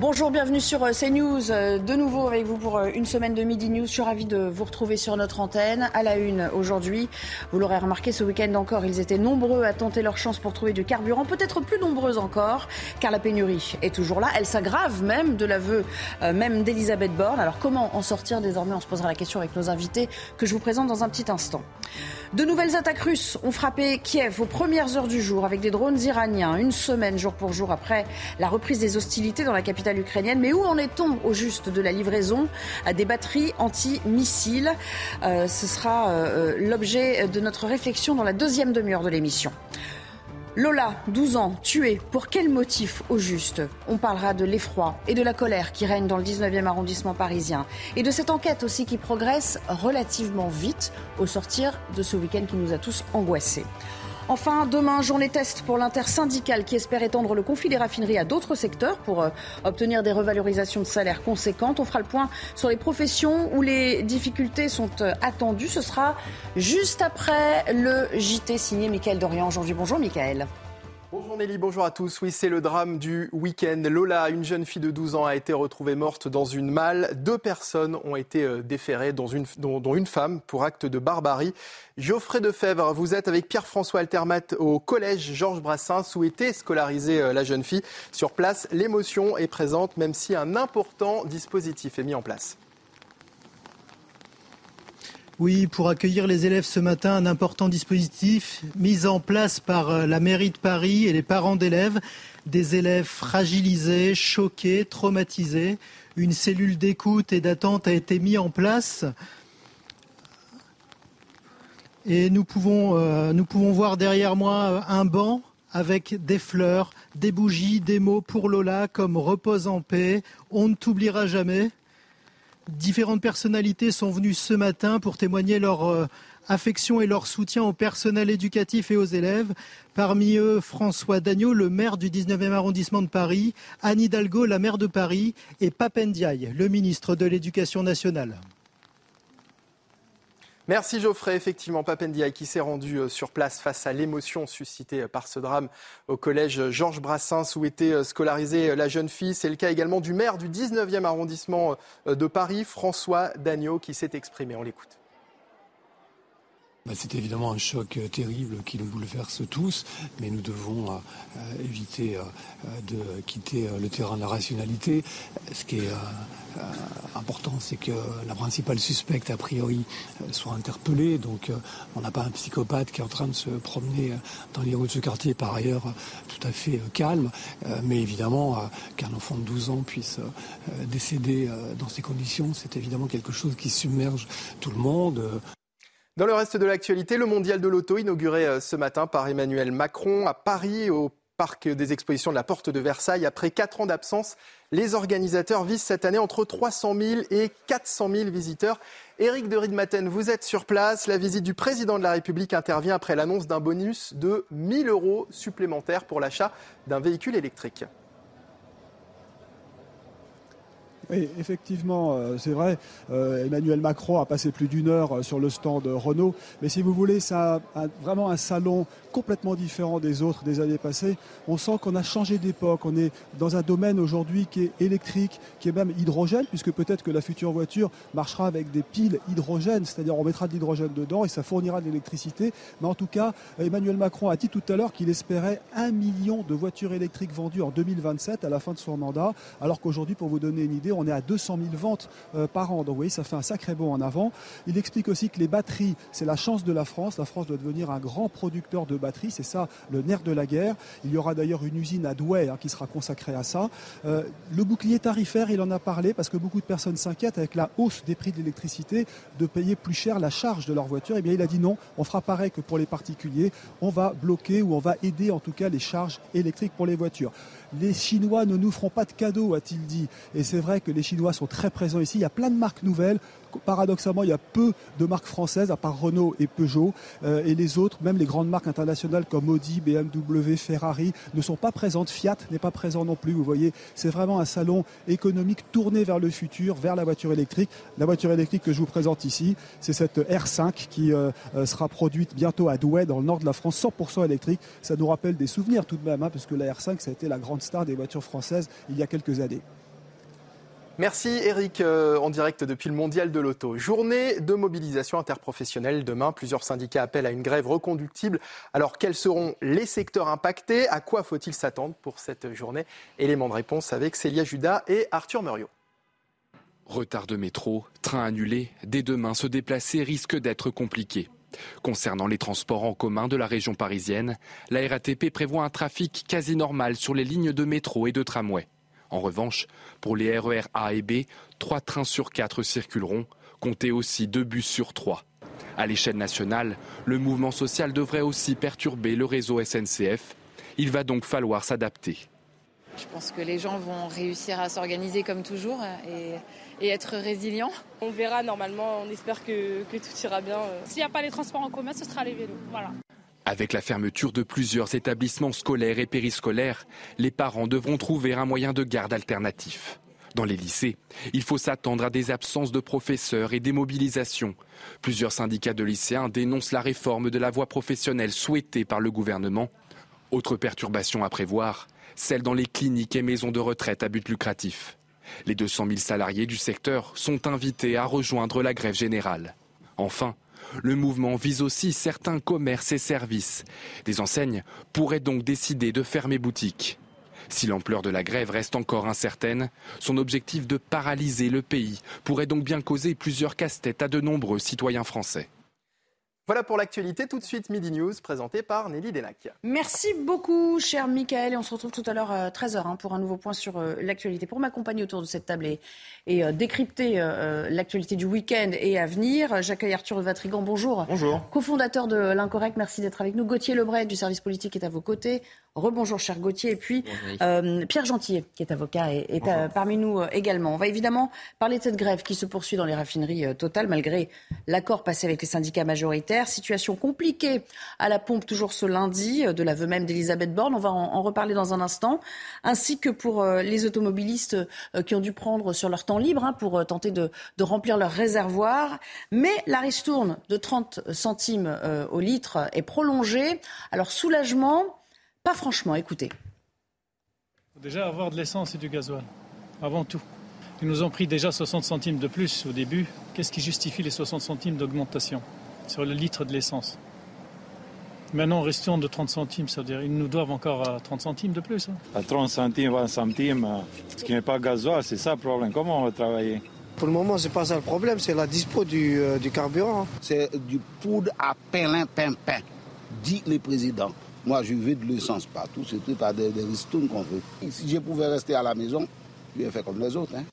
Bonjour, bienvenue sur euh, CNews. Euh, de nouveau avec vous pour euh, une semaine de Midi News. Je suis ravie de vous retrouver sur notre antenne. À la une aujourd'hui, vous l'aurez remarqué, ce week-end encore, ils étaient nombreux à tenter leur chance pour trouver du carburant, peut-être plus nombreux encore, car la pénurie est toujours là. Elle s'aggrave même de l'aveu même d'Elisabeth Borne. Alors comment en sortir désormais? On se posera la question avec nos invités que je vous présente dans un petit instant. De nouvelles attaques russes ont frappé Kiev aux premières heures du jour avec des drones iraniens, une semaine jour pour jour après la reprise des hostilités dans la capitale Mais où en est-on au juste de la livraison à des batteries anti-missiles? Euh, Ce sera euh, l'objet de notre réflexion dans la deuxième demi-heure de l'émission. Lola, 12 ans, tuée. Pour quel motif au juste? On parlera de l'effroi et de la colère qui règne dans le 19e arrondissement parisien. Et de cette enquête aussi qui progresse relativement vite au sortir de ce week-end qui nous a tous angoissés. Enfin, demain, journée test pour l'intersyndicale qui espère étendre le conflit des raffineries à d'autres secteurs pour euh, obtenir des revalorisations de salaire conséquentes. On fera le point sur les professions où les difficultés sont euh, attendues. Ce sera juste après le JT signé Michael Dorian. Aujourd'hui, bonjour Michael. Bonjour Nelly, bonjour à tous. Oui, c'est le drame du week-end. Lola, une jeune fille de 12 ans, a été retrouvée morte dans une malle. Deux personnes ont été euh, déférées, dont une, dont une femme, pour acte de barbarie. Geoffrey Defebvre, vous êtes avec Pierre-François Altermat au collège Georges Brassens où était scolarisée euh, la jeune fille. Sur place, l'émotion est présente, même si un important dispositif est mis en place. Oui, pour accueillir les élèves ce matin, un important dispositif mis en place par euh, la mairie de Paris et les parents d'élèves. Des élèves fragilisés, choqués, traumatisés. Une cellule d'écoute et d'attente a été mise en place. Et nous pouvons, euh, nous pouvons voir derrière moi un banc avec des fleurs, des bougies, des mots pour Lola comme repose en paix, on ne t'oubliera jamais. Différentes personnalités sont venues ce matin pour témoigner leur euh, affection et leur soutien au personnel éducatif et aux élèves. Parmi eux, François Dagneau, le maire du 19e arrondissement de Paris, Anne Hidalgo, la maire de Paris, et Papendiaï, le ministre de l'Éducation nationale. Merci Geoffrey. Effectivement, Papendiaï qui s'est rendu euh, sur place face à l'émotion suscitée euh, par ce drame au collège Georges Brassens où était euh, scolarisée la jeune fille. C'est le cas également du maire du 19e arrondissement de Paris, François Dagneau, qui s'est exprimé. On l'écoute. Bah, c'est évidemment un choc euh, terrible qui nous bouleverse tous, mais nous devons euh, euh, éviter de quitter le terrain de la rationalité. Ce qui est important, c'est que la principale suspecte, a priori, soit interpellée. Donc on n'a pas un psychopathe qui est en train de se promener dans les rues de ce quartier, par ailleurs tout à fait calme. mais évidemment, qu'un enfant de 12 ans puisse décéder dans ces conditions, c'est évidemment quelque chose qui submerge tout le monde. Dans le reste de l'actualité, le mondial de l'auto inauguré euh, ce matin par Emmanuel Macron à Paris au parc des expositions de la Porte de Versailles. Après quatre ans d'absence, les organisateurs visent cette année entre 300 000 et 400 000 visiteurs. Éric de Riedmaten, vous êtes sur place. La visite du président de la République intervient après l'annonce d'un bonus de 1 000 euros supplémentaires pour l'achat d'un véhicule électrique. Oui, effectivement, euh, c'est vrai. Euh, Emmanuel Macron a passé plus d'une heure euh, sur le stand de Renault. Mais si vous voulez, a vraiment un salon complètement différent des autres des années passées. On sent qu'on a changé d'époque. On est dans un domaine aujourd'hui qui est électrique, qui est même hydrogène, puisque peut-être que la future voiture marchera avec des piles hydrogène, c'est-à-dire on mettra de l'hydrogène dedans et ça fournira de l'électricité. Mais en tout cas, Emmanuel Macron a dit tout à l'heure qu'il espérait un million de voitures électriques vendues en 2027 à la fin de son mandat, alors qu'aujourd'hui, pour vous donner une idée, on est à 200 000 ventes euh, par an. Donc vous voyez, ça fait un sacré bond en avant. Il explique aussi que les batteries, c'est la chance de la France. La France doit devenir un grand producteur de batteries. C'est ça le nerf de la guerre. Il y aura d'ailleurs une usine à Douai hein, qui sera consacrée à ça. Euh, le bouclier tarifaire, il en a parlé parce que beaucoup de personnes s'inquiètent avec la hausse des prix de l'électricité de payer plus cher la charge de leur voiture. Eh bien, il a dit non, on fera pareil que pour les particuliers. On va bloquer ou on va aider en tout cas les charges électriques pour les voitures. Les Chinois ne nous feront pas de cadeaux, a-t-il dit. Et c'est vrai que les Chinois sont très présents ici. Il y a plein de marques nouvelles paradoxalement, il y a peu de marques françaises, à part Renault et Peugeot. Euh, et les autres, même les grandes marques internationales comme Audi, BMW, Ferrari, ne sont pas présentes. Fiat n'est pas présent non plus. Vous voyez, c'est vraiment un salon économique tourné vers le futur, vers la voiture électrique. La voiture électrique que je vous présente ici, c'est cette R5 qui euh, euh, sera produite bientôt à Douai, dans le nord de la France, 100% électrique. Ça nous rappelle des souvenirs tout de même, hein, parce que la R5, ça a été la grande star des voitures françaises il y a quelques années. Merci Eric, euh, en direct depuis le Mondial de l'Auto. Journée de mobilisation interprofessionnelle demain. Plusieurs syndicats appellent à une grève reconductible. Alors quels seront les secteurs impactés? À quoi faut-il s'attendre pour cette journée? Élément de réponse avec Célia Judas et Arthur Muriot. Retard de métro, train annulé, dès demain se déplacer risque d'être compliqué. Concernant les transports en commun de la région parisienne, la RATP prévoit un trafic quasi normal sur les lignes de métro et de tramway. En revanche, pour les RER A et B, trois trains sur quatre circuleront, comptez aussi deux bus sur trois. À l'échelle nationale, le mouvement social devrait aussi perturber le réseau SNCF. Il va donc falloir s'adapter. Je pense que les gens vont réussir à s'organiser comme toujours et, être résilients. On verra normalement, on espère que, que tout ira bien. S'il n'y a pas les transports en commun, ce sera les vélos. Voilà. Avec la fermeture de plusieurs établissements scolaires et périscolaires, les parents devront trouver un moyen de garde alternatif. Dans les lycées, il faut s'attendre à des absences de professeurs et des mobilisations. Plusieurs syndicats de lycéens dénoncent la réforme de la voie professionnelle souhaitée par le gouvernement. Autre perturbation à prévoir, celle dans les cliniques et maisons de retraite à but lucratif. Les 200 000 salariés du secteur sont invités à rejoindre la grève générale. Enfin, le mouvement vise aussi certains commerces et services. Des enseignes pourraient donc décider de fermer boutique. Si l'ampleur de la grève reste encore incertaine, son objectif de paralyser le pays pourrait donc bien causer plusieurs casse-têtes à de nombreux citoyens français. Voilà pour l'actualité. Tout de suite, Midi News, présenté par Nelly Denac. Merci beaucoup, cher Michael. Et on se retrouve tout à l'heure à 13h hein, pour un nouveau point sur euh, l'actualité. Pour m'accompagner autour de cette table et, et euh, décrypter euh, l'actualité du week-end et à venir, j'accueille Arthur Vatrigan. Bonjour. Bonjour. Cofondateur de L'Incorrect. Merci d'être avec nous. Gauthier Lebret du service politique est à vos côtés. Rebonjour, cher Gauthier. Et puis, Pierre Gentillet, qui est avocat, est, est parmi nous également. On va évidemment parler de cette grève qui se poursuit dans les raffineries totales, malgré l'accord passé avec les syndicats majoritaires. Situation compliquée à la pompe toujours ce lundi, euh, de l'aveu même d'Elisabeth Borne. On va en, reparler dans un instant. Ainsi que pour euh, les automobilistes euh, qui ont dû prendre sur leur temps libre hein, pour tenter de, remplir leur réservoir. Mais la ristourne de 30 centimes au litre est prolongée. Alors soulagement, pas franchement. Écoutez. Il faut déjà avoir de l'essence et du gasoil, avant tout. Ils nous ont pris déjà 60 centimes de plus au début. Qu'est-ce qui justifie les 60 centimes d'augmentation sur le litre de l'essence? Maintenant, restons de 30 centimes, c'est-à-dire ils nous doivent encore 30 euh, centimes de plus. Hein. À 30 centimes, 20 centimes, euh, ce qui n'est pas gasoil, c'est ça le problème. Comment on va travailler? Pour le moment, c'est pas ça le problème, c'est la dispo du, euh, carburant. C'est du poudre à pelin pimpin, dit le président. Moi, je veux de l'essence partout, c'est tout à des, des qu'on veut. Si je pouvais rester à la maison, je vais faire comme les autres. Hein.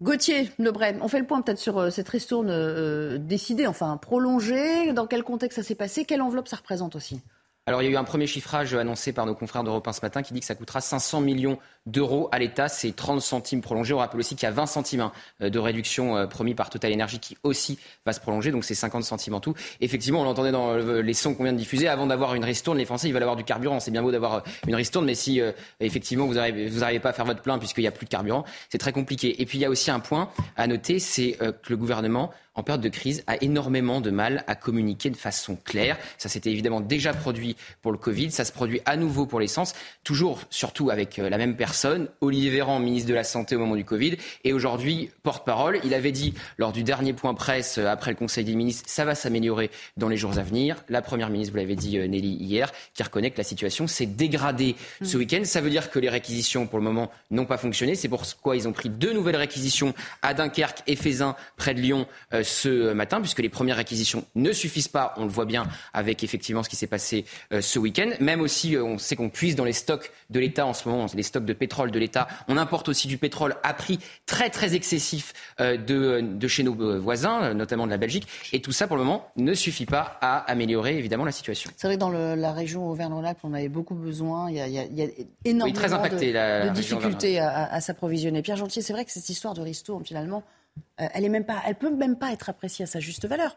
Gauthier Lebret, on fait le point peut-être sur euh, cette ristourne euh, décidée, enfin prolongée. Dans quel contexte ça s'est passé? Quelle enveloppe ça représente aussi? Alors il y a eu un premier chiffrage annoncé par nos confrères d'Europe 1 ce matin qui dit que ça coûtera 500 millions d'euros à l'État. C'est 30 centimes prolongés. On rappelle aussi qu'il y a 20 centimes hein, de réduction euh, promis par Total Energy qui aussi va se prolonger. Donc c'est 50 centimes en tout. Effectivement, on l'entendait dans les sons qu'on vient de diffuser. Avant d'avoir une ristourne, les Français ils veulent avoir du carburant. C'est bien beau d'avoir euh, une ristourne, mais si euh, effectivement vous n'arrivez pas à faire votre plein puisqu'il n'y a plus de carburant, c'est très compliqué. Et puis il y a aussi un point à noter, c'est que le gouvernement en période de crise, a énormément de mal à communiquer de façon claire. Ça s'était évidemment déjà produit pour le Covid, ça se produit à nouveau pour l'essence, toujours surtout avec euh, la même personne, Olivier Véran, ministre de la Santé au moment du Covid, et aujourd'hui porte-parole. Il avait dit lors du dernier point presse euh, après le Conseil des ministres, ça va s'améliorer dans les jours à venir. La Première ministre, vous l'avez dit euh, Nelly hier, qui reconnaît que la situation s'est dégradée ce mm. week-end. Ça veut dire que les réquisitions pour le moment n'ont pas fonctionné. C'est pourquoi ils ont pris deux nouvelles réquisitions à Dunkerque et Fézin, près de Lyon, ce matin, puisque les premières réquisitions ne suffisent pas. On le voit bien avec effectivement ce qui s'est passé euh, ce week-end. Même aussi, euh, on sait qu'on puise dans les stocks de l'État en ce moment, les stocks de pétrole de l'État. On importe aussi du pétrole à prix très très excessif euh, de, de chez nos voisins, notamment de la Belgique. Et tout ça, pour le moment, ne suffit pas à améliorer évidemment la situation. C'est vrai que dans la région Auvergne-Rhône-Alpes, on avait beaucoup besoin. Il y a, il y a, énormément très impacté, de, difficultés à, à, s'approvisionner. Pierre Gentil, c'est vrai que cette histoire de ristourne, finalement, euh, elle est même pas, elle peut même pas être appréciée à sa juste valeur.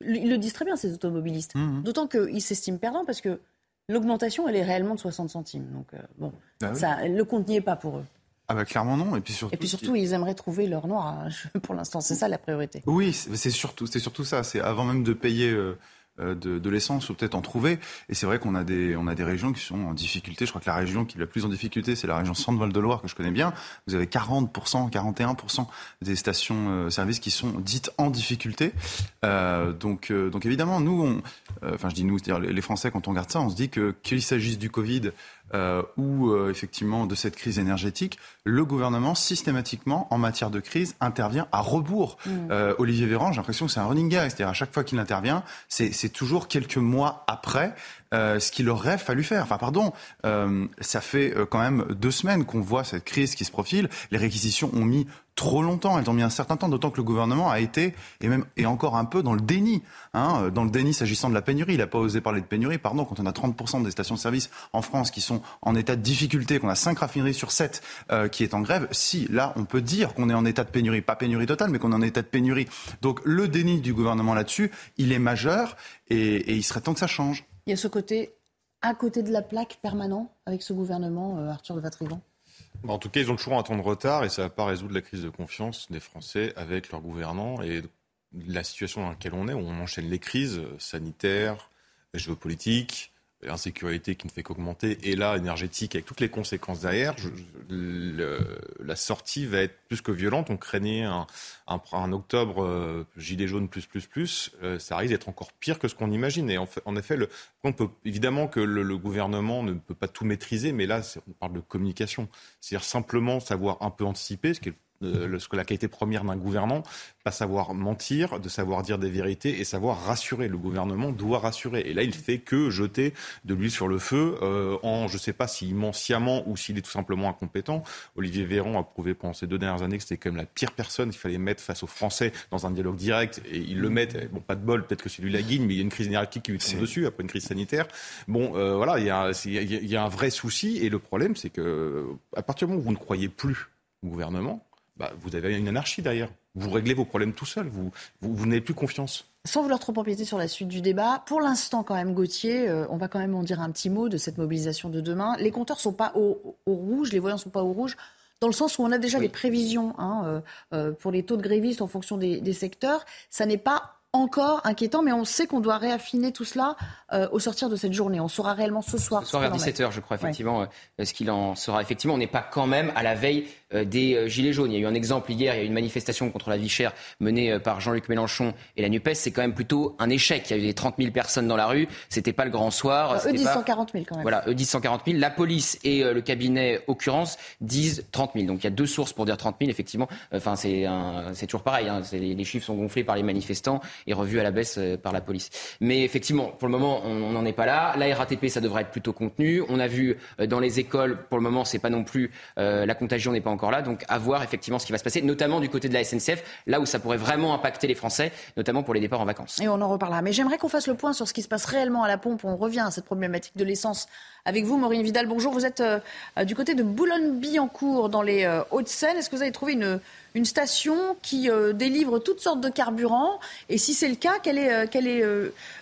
Ils le disent très bien ces automobilistes. Mmh, mmh. D'autant qu'ils s'estiment perdants parce que l'augmentation elle est réellement de 60 centimes. Donc euh, bon, bah ça, le compte n'y est pas pour eux. Ah bah clairement non. Et puis surtout, et puis surtout ils aimeraient trouver leur noir. Hein, pour l'instant, c'est ça la priorité. Oui, c'est surtout, c'est surtout ça. C'est avant même de payer. Euh, euh, de, l'essence ou peut-être en trouver. Et c'est vrai qu'on a des, on a des régions qui sont en difficulté. Je crois que la région qui est la plus en difficulté, c'est la région Centre-Val de Loire que je connais bien. Vous avez 40%, 41% des stations-service qui sont dites en difficulté. donc, donc évidemment, nous, on, enfin je dis nous, c'est-à-dire les Français, quand on regarde ça, on se dit que qu'il s'agisse du Covid euh, ou euh, effectivement de cette crise énergétique, le gouvernement systématiquement en matière de crise intervient à rebours. Mm. Euh, Olivier Véran, j'ai l'impression que c'est un running gag, c'est-à-dire à chaque fois qu'il intervient, c'est toujours quelques mois après euh, ce qu'il aurait fallu faire. Enfin, pardon, euh, ça fait euh, quand même deux semaines qu'on voit cette crise qui se profile. Les réquisitions ont mis trop longtemps, elles ont mis un certain temps, d'autant que le gouvernement a été, et même et encore un peu dans le déni. Hein, dans le déni s'agissant de la pénurie. Il n'a pas osé parler de pénurie. Pardon, quand on a 30% des stations-service en France qui sont en état de difficulté, qu'on a 5 raffineries sur 7 qui est en grève, si, là, on peut dire qu'on est en état de pénurie. Pas pénurie totale, mais qu'on est en état de pénurie. Donc le déni du gouvernement là-dessus, il est majeur et, et il serait temps que ça change. Il y a ce côté à côté de la plaque permanent avec ce gouvernement, euh, Arthur de Vatrigan En tout cas, ils ont toujours un temps de retard et ça ne va pas résoudre la crise de confiance des Français avec leurs gouvernants et la situation dans laquelle on est, où on enchaîne les crises sanitaires, géopolitiques, l'insécurité qui ne fait qu'augmenter, et là, énergétique, avec toutes les conséquences derrière, la sortie va être plus que violente. On craignait un, un, octobre euh, gilet jaune plus, plus, plus. Euh, ça risque d'être encore pire que ce qu'on imagine. Et en, effet, évidemment que le, le, gouvernement ne peut pas tout maîtriser, mais là, on parle de communication. C'est-à-dire simplement savoir un peu anticiper, ce qui est ce que la qualité première d'un gouvernant, pas savoir mentir, de savoir dire des vérités et savoir rassurer. Le gouvernement doit rassurer. Et là, il fait que jeter de l'huile sur le feu euh, en, je ne sais pas s'il ment sciemment ou s'il est tout simplement incompétent. Olivier Véran a prouvé pendant ces deux dernières années que c'était quand même la pire personne qu'il fallait mettre face aux Français dans un dialogue direct. Et il le met. Bon, pas de bol, peut-être que c'est lui la guigne, mais il y a une crise énergétique qui lui tombe dessus après une crise sanitaire. Bon, euh, voilà, il y, a, il y a un vrai souci. Et le problème, c'est que à partir du moment où vous ne croyez plus au gouvernement, bah, vous avez une anarchie derrière. Vous réglez vos problèmes tout seul, vous, vous, n'avez plus confiance. Sans vouloir trop empiéter sur la suite du débat, pour l'instant quand même, Gauthier, euh, on va quand même en dire un petit mot de cette mobilisation de demain. Les compteurs ne sont pas au, rouge, les voyants ne sont pas au rouge, dans le sens où on a déjà des prévisions hein, euh, euh, pour les taux de grévistes en fonction des, des secteurs. Ça n'est pas encore inquiétant, mais on sait qu'on doit réaffiner tout cela euh, au sortir de cette journée. On saura réellement ce soir. Ce soir vers 17h, je crois, effectivement, euh, ce qu'il en sera. Effectivement, on n'est pas quand même à la veille euh, des Gilets jaunes. Il y a eu un exemple hier, il y a eu une manifestation contre la vie chère menée par Jean-Luc Mélenchon et la NUPES. C'est quand même plutôt un échec. Il y a eu 30 000 personnes dans la rue. C'était pas le grand soir. eux disent 140 000 quand même. Voilà, eux disent 140 000. La police et le cabinet, occurrence, disent 30 000. Donc il y a deux sources pour dire 30 000, effectivement. Enfin, c'est toujours pareil. Hein. Les, les chiffres sont gonflés par les manifestants et revus à la baisse euh, par la police. Mais effectivement, pour le moment, on n'en est pas là. La RATP, ça devrait être plutôt contenu. On a vu euh, dans les écoles, pour le moment, c'est pas non plus euh, la contagion n'est pas encore Donc à voir effectivement ce qui va se passer, notamment du côté de la SNCF, là où ça pourrait vraiment impacter les Français, notamment pour les départs en vacances. Et on en reparlera. Mais j'aimerais qu'on fasse le point sur ce qui se passe réellement à la pompe. On revient à cette problématique de l'essence avec vous, Maureen Vidal. Bonjour, vous êtes du côté de Boulogne-Billancourt dans les Hauts-de-Seine. Est-ce que vous avez trouvé une station qui euh, délivre toutes sortes de carburants? Et si c'est le cas, quel est, euh,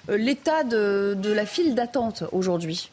euh, l'état de la file d'attente aujourd'hui?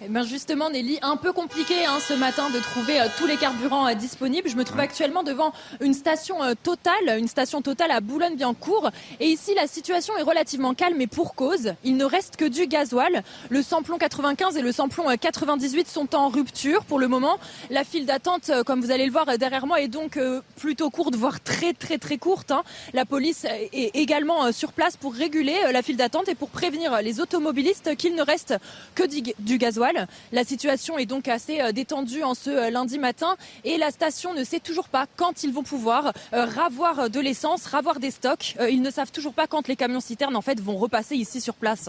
Eh ben justement, Nelly, un peu compliqué hein, ce matin de trouver euh, tous les carburants euh, disponibles. Je me trouve actuellement devant une station euh, totale, une station totale à Boulogne-Billancourt. Et ici, la situation est relativement calme et pour cause. Il ne reste que du gasoil. Le samplon 95 et le samplon 98 sont en rupture pour le moment. La file d'attente, comme vous allez le voir derrière moi, est donc plutôt courte, voire très très très courte. Hein. La police est également sur place pour réguler la file d'attente et pour prévenir les automobilistes qu'il ne reste que du gasoil. La situation est donc assez euh, détendue en ce euh, lundi matin et la station ne sait toujours pas quand ils vont pouvoir euh, ravoir de l'essence, ravoir des stocks. Ils ne savent toujours pas quand les camions citernes en fait vont repasser ici sur place.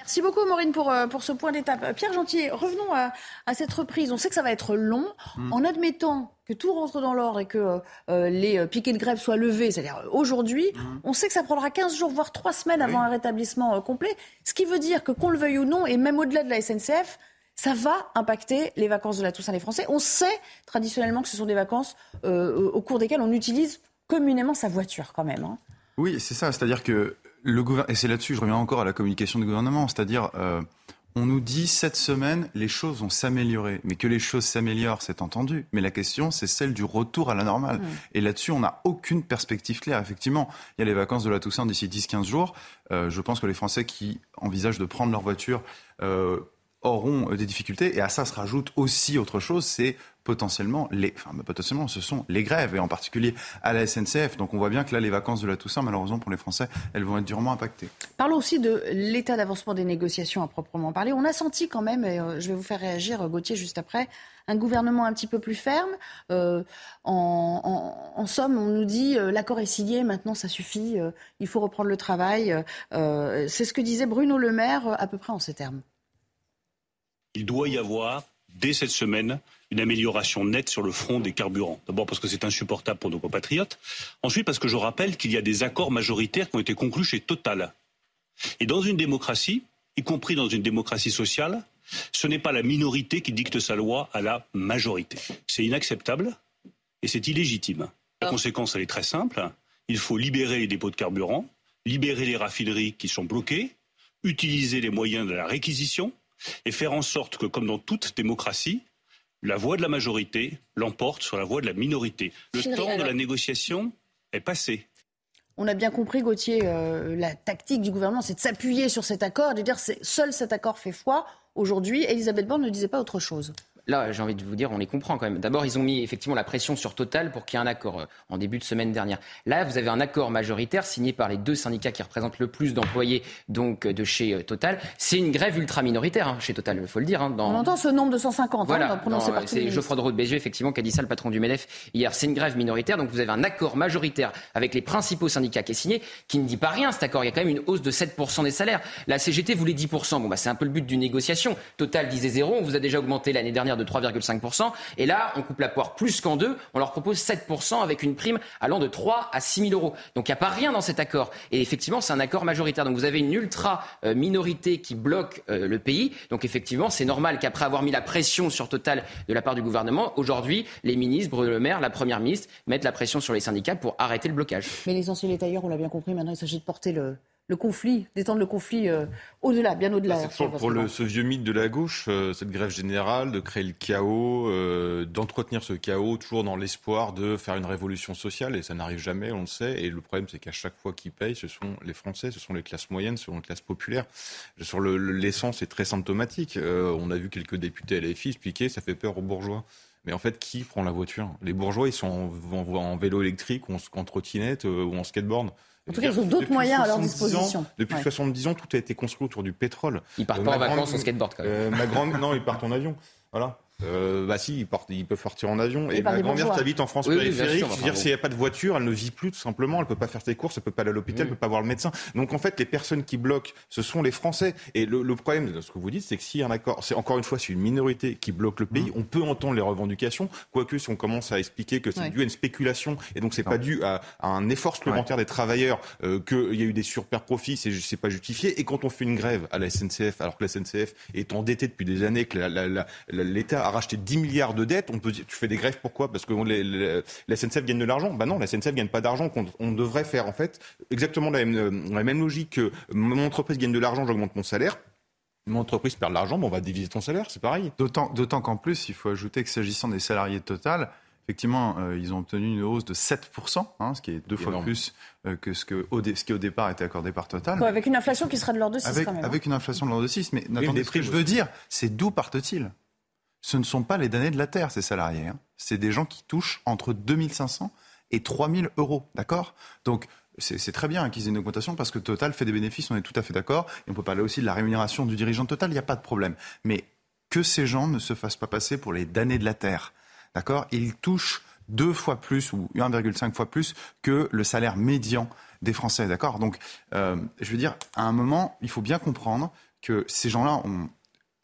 Merci beaucoup Maureen pour, pour ce point d'étape. Pierre Gentil, revenons à, cette reprise. On sait que ça va être long. Mm. En admettant que tout rentre dans l'ordre et que les piquets de grève soient levés, c'est-à-dire aujourd'hui, mm. on sait que ça prendra 15 jours, voire 3 semaines avant un rétablissement complet. Ce qui veut dire que qu'on le veuille ou non, et même au-delà de la SNCF, ça va impacter les vacances de la Toussaint des Français. On sait traditionnellement que ce sont des vacances euh, au cours desquelles on utilise communément sa voiture quand même. Hein. Oui, c'est ça. C'est-à-dire que le et c'est là-dessus, je reviens encore à la communication du gouvernement, c'est-à-dire euh, On nous dit cette semaine, les choses vont s'améliorer. Mais que les choses s'améliorent, c'est entendu. Mais la question, c'est celle du retour à la normale. Mm. Et là-dessus, on n'a aucune perspective claire. Effectivement, il y a les vacances de la Toussaint d'ici 10-15 jours. Euh, je pense que les Français qui envisagent de prendre leur voiture euh, auront euh, des difficultés. Et à ça se rajoute aussi autre chose, c'est potentiellement les, enfin potentiellement, ce sont les grèves et en particulier à la SNCF. Donc on voit bien que là, les vacances de la Toussaint, malheureusement pour les Français, elles vont être durement impactées. Parlons aussi de l'état d'avancement des négociations à proprement parler. On a senti quand même, et euh, je vais vous faire réagir, euh, Gauthier, juste après, un gouvernement un petit peu plus ferme. En, somme, on nous dit l'accord est signé, maintenant ça suffit, il faut reprendre le travail. C'est ce que disait Bruno Le Maire à peu près en ces termes. Il doit y avoir, dès cette semaine, une amélioration nette sur le front des carburants. D'abord parce que c'est insupportable pour nos compatriotes. Ensuite parce que je rappelle qu'il y a des accords majoritaires qui ont été conclus chez Total. Et dans une démocratie, y compris dans une démocratie sociale, ce n'est pas la minorité qui dicte sa loi à la majorité. C'est inacceptable et c'est illégitime. La conséquence, elle est très simple. Il faut libérer les dépôts de carburant, libérer les raffineries qui sont bloquées, utiliser les moyens de la réquisition et faire en sorte que, comme dans toute démocratie, la voix de la majorité l'emporte sur la voix de la minorité. Le temps de la négociation est passé. On a bien compris, Gauthier, euh, la tactique du gouvernement, c'est de s'appuyer sur cet accord, de dire que seul cet accord fait foi. Aujourd'hui, Elisabeth Borne ne disait pas autre chose. Là, j'ai envie de vous dire, on les comprend quand même. D'abord, ils ont mis effectivement la pression sur Total pour qu'il y ait un accord euh, en début de semaine dernière. Là, vous avez un accord majoritaire signé par les deux syndicats qui représentent le plus d'employés donc euh, de chez euh, Total. C'est une grève ultra minoritaire hein, chez Total, il faut le dire. hein, dans- On entend ce nombre de 150 hein, voilà, prononcé non, par c'est. Geoffroy de BG effectivement qui a dit ça, le patron du MEDEF hier. C'est une grève minoritaire, donc vous avez un accord majoritaire avec les principaux syndicats qui est signé, qui ne dit pas rien cet accord. Il y a quand même une hausse de 7% des salaires. La CGT voulait 10%. Bon, bah, c'est un peu le but d'une négociation. Total disait zéro. On vous a déjà augmenté l'année dernière de 3,5%. Et là, on coupe la poire plus qu'en deux. On leur propose 7% avec une prime allant de 3 à 6 000 euros. Donc il n'y a pas rien dans cet accord. Et effectivement, c'est un accord majoritaire. Donc vous avez une ultra euh, minorité qui bloque euh, le pays. Donc effectivement, c'est normal qu'après avoir mis la pression sur Total de la part du gouvernement, aujourd'hui, les ministres, Bruno Le Maire, la première ministre, mettent la pression sur les syndicats pour arrêter le blocage. Mais l'essentiel est ailleurs, on l'a bien compris. Maintenant, il s'agit de porter le, le conflit, d'étendre le conflit euh, au-delà, bien au-delà. C'est toujours pour le, ce vieux mythe de la gauche, euh, cette grève générale, de créer le chaos, euh, d'entretenir ce chaos, toujours dans l'espoir de faire une révolution sociale, et ça n'arrive jamais, on le sait. Et le problème, c'est qu'à chaque fois qu'ils payent, ce sont les Français, ce sont les classes moyennes, ce sont les classes populaires. Sur le- le- l'essence, c'est très symptomatique. On a vu quelques députés LFI expliquer, ça fait peur aux bourgeois. Mais en fait, qui prend la voiture? Les bourgeois, ils sont en, en- en vélo électrique, ou en, en trottinette ou en skateboard. En tout cas, ils ont d'autres Depuis moyens à leur 70 ans- disposition. depuis Ouais. 70 ans, tout a été construit autour du pétrole. Ils partent Euh, pas en ma vacances grande- en skateboard quand même. euh, ma grande, non, ils partent en avion. Voilà. Euh, bah si, ils, partent, ils peuvent partir en avion. Et ma grand-mère qui habite en France Oui, oui, périphérique, sûr, je veux enfin, dire, s'il n'y a pas de voiture, elle ne vit plus tout simplement. Elle peut pas faire ses courses, elle peut pas aller à l'hôpital, elle peut pas voir le médecin. Donc en fait, les personnes qui bloquent, ce sont les Français. Et le, le problème de ce que vous dites, c'est que s'il y a un accord, c'est encore une fois, c'est une minorité qui bloque le pays. On peut entendre les revendications, quoique si on commence à expliquer que c'est Ouais. dû à une spéculation et donc c'est pas dû à, à un effort supplémentaire des travailleurs, euh, qu'il y a eu des super profits, c'est c'est pas justifié. Et quand on fait une grève à la SNCF, alors que la SNCF est endettée depuis des années, que l'État a racheté 10 milliards de dettes, on peut dire, tu fais des grèves pourquoi? Parce que on- les- les- la SNCF gagne de l'argent. Bah non, la SNCF gagne pas d'argent. On, devrait faire en fait exactement la même, euh, la même logique que mon entreprise gagne de l'argent, j'augmente mon salaire. Mon entreprise perd de l'argent, bon, on va diviser ton salaire, c'est pareil. D'autant qu'en plus, il faut ajouter que s'agissant des salariés de Total, effectivement, euh, ils ont obtenu une hausse de 7%, hein, ce qui est deux fois Énorme. plus euh, que ce, que au dé- ce qui au départ était accordé par Total. Ouais, avec une inflation qui sera de l'ordre de 6 avec, quand même. hein. avec une inflation de l'ordre de 6. Mais mais attendez, ce que je veux dire, c'est d'où partent-ils? Ce ne sont pas les damnés de la terre, ces salariés. hein. C'est des gens qui touchent entre 2500 et 3000 euros, d'accord? Donc, c'est très bien qu'ils aient une augmentation parce que Total fait des bénéfices, on est tout à fait d'accord. Et on peut parler aussi de la rémunération du dirigeant Total, il n'y a pas de problème. Mais que ces gens ne se fassent pas passer pour les damnés de la terre, d'accord? Ils touchent deux fois plus ou 1,5 fois plus que le salaire médian des Français, d'accord? Donc, euh, je veux dire, à un moment, il faut bien comprendre que ces gens-là ont